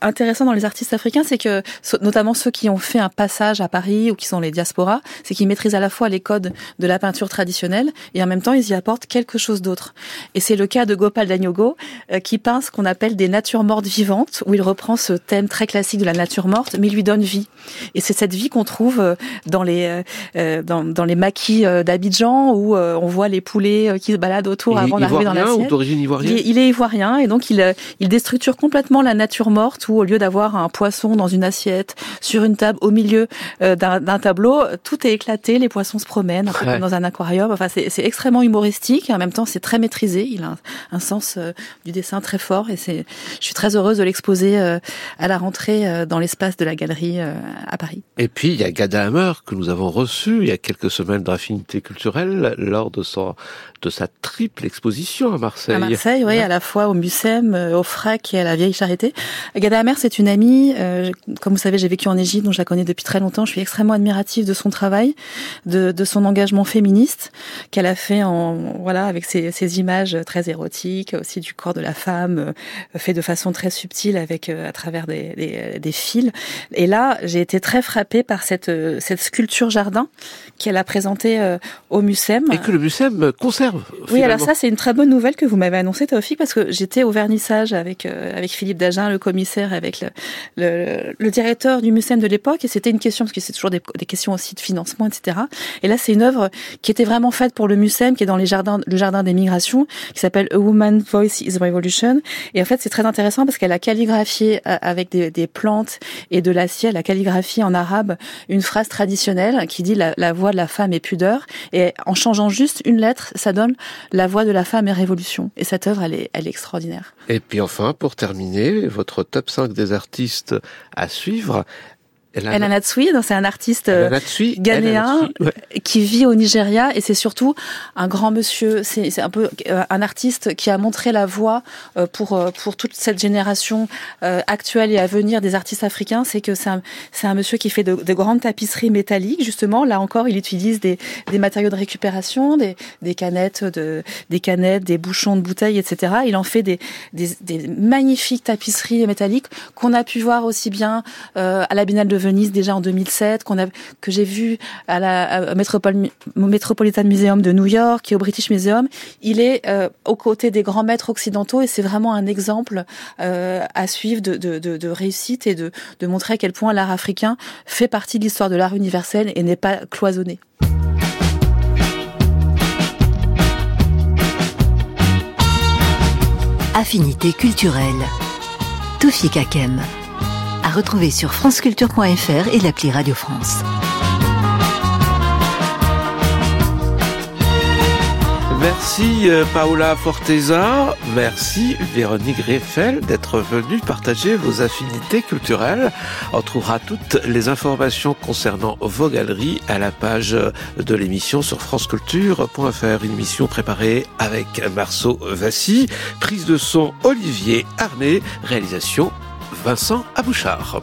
intéressant dans les artistes africains, c'est que notamment ceux qui ont fait un passage à Paris ou qui sont les diasporas, c'est qu'ils maîtrisent à la fois les codes de la peinture traditionnelle et en même temps ils y apportent quelque chose d'autre. Et c'est le cas de Gopal Danyogo euh, qui peint ce qu'on appelle des natures mortes vivantes, où il reprend ce thème très classique de la nature morte, mais il lui donne vie. Et c'est cette vie qu'on trouve euh, dans les dans, dans, les maquis d'Abidjan où on voit les poulets qui se baladent autour avant d'arriver dans l'assiette. d'origine ivoirienne? il est ivoirien et donc il, euh, il déstructure complètement la nature morte où au lieu d'avoir un poisson dans une assiette, sur une table, au milieu euh, d'un tableau, tout est éclaté, les poissons se promènent un peu comme dans un aquarium. Enfin, c'est extrêmement humoristique et en même temps c'est très maîtrisé. Il a un, sens euh, du dessin très fort et c'est, je suis très heureuse de l'exposer à la rentrée dans l'espace de la galerie à Paris. Et puis il y a Gada Hammer que nous avons reçu il y a quelques semaines de l'affinité culturelle lors de son de sa triple exposition à Marseille. À Marseille, oui, à la fois au Euh, au FRAC et à la Vieille Charité. Gada Amer, c'est une amie. Euh, comme vous savez, j'ai vécu en Égypte, donc je la connais depuis très longtemps. Je suis extrêmement admirative de son travail, de, de son engagement féministe qu'elle a fait en voilà avec ses, ses, images très érotiques, aussi du corps de la femme, euh, fait de façon très subtile avec à travers des, des, des fils. Et là, j'ai été très frappée par cette cette sculpture jardin qu'elle a présentée au Mucem. Et que le Mucem conserve. Oui, alors ça, c'est une très bonne nouvelle que vous m'avez annoncée, Taufik, parce que j'étais au vernissage avec euh, avec Philippe Dagen, le commissaire, avec le, directeur du Mucem de l'époque, et c'était une question parce que c'est toujours des, questions aussi de financement, etc. Et là, c'est une œuvre qui était vraiment faite pour le Mucem, qui est dans les jardins, le jardin des migrations, qui s'appelle A Woman Voice is Revolution. Et en fait, c'est très intéressant parce qu'elle a calligraphié euh, avec des, plantes et de l'acier, elle a calligraphié en arabe une phrase traditionnelle qui dit la, la voix de la femme est pudeur. Et en changeant juste une lettre, ça donne la voix de la femme est révolution. Et cette œuvre, elle est, elle est extraordinaire. Et puis enfin, pour terminer, votre top 5 des artistes à suivre. Elana Natsui, c'est un artiste euh, ghanéen qui vit au Nigeria et c'est surtout un grand monsieur. C'est un peu euh, un artiste qui a montré la voie euh, pour pour toute cette génération actuelle et à venir des artistes africains. C'est que c'est un c'est un monsieur qui fait de, de, grandes tapisseries métalliques. Justement, là encore, il utilise des des matériaux de récupération, des des canettes de des canettes, des bouchons de bouteilles, etc. Il en fait des des, des magnifiques tapisseries métalliques qu'on a pu voir aussi bien à la Biennale de Venise déjà en 2007, que j'ai vu à la au Metropolitan Museum de New York et au British Museum. Il est euh, aux côtés des grands maîtres occidentaux et c'est vraiment un exemple euh, à suivre de, de, réussite et de, montrer à quel point l'art africain fait partie de l'histoire de l'art universel et n'est pas cloisonné. Affinité culturelle. Toufik Hakem. Retrouver sur franceculture.fr et l'appli Radio France. Merci euh, Paola Forteza, merci Véronique Rieffel d'être venue partager vos affinités culturelles. On trouvera toutes les informations concernant vos galeries à la page de l'émission sur franceculture.fr. Une émission préparée avec Marceau Vassy, prise de son Olivier Armé, réalisation Vincent Abouchard.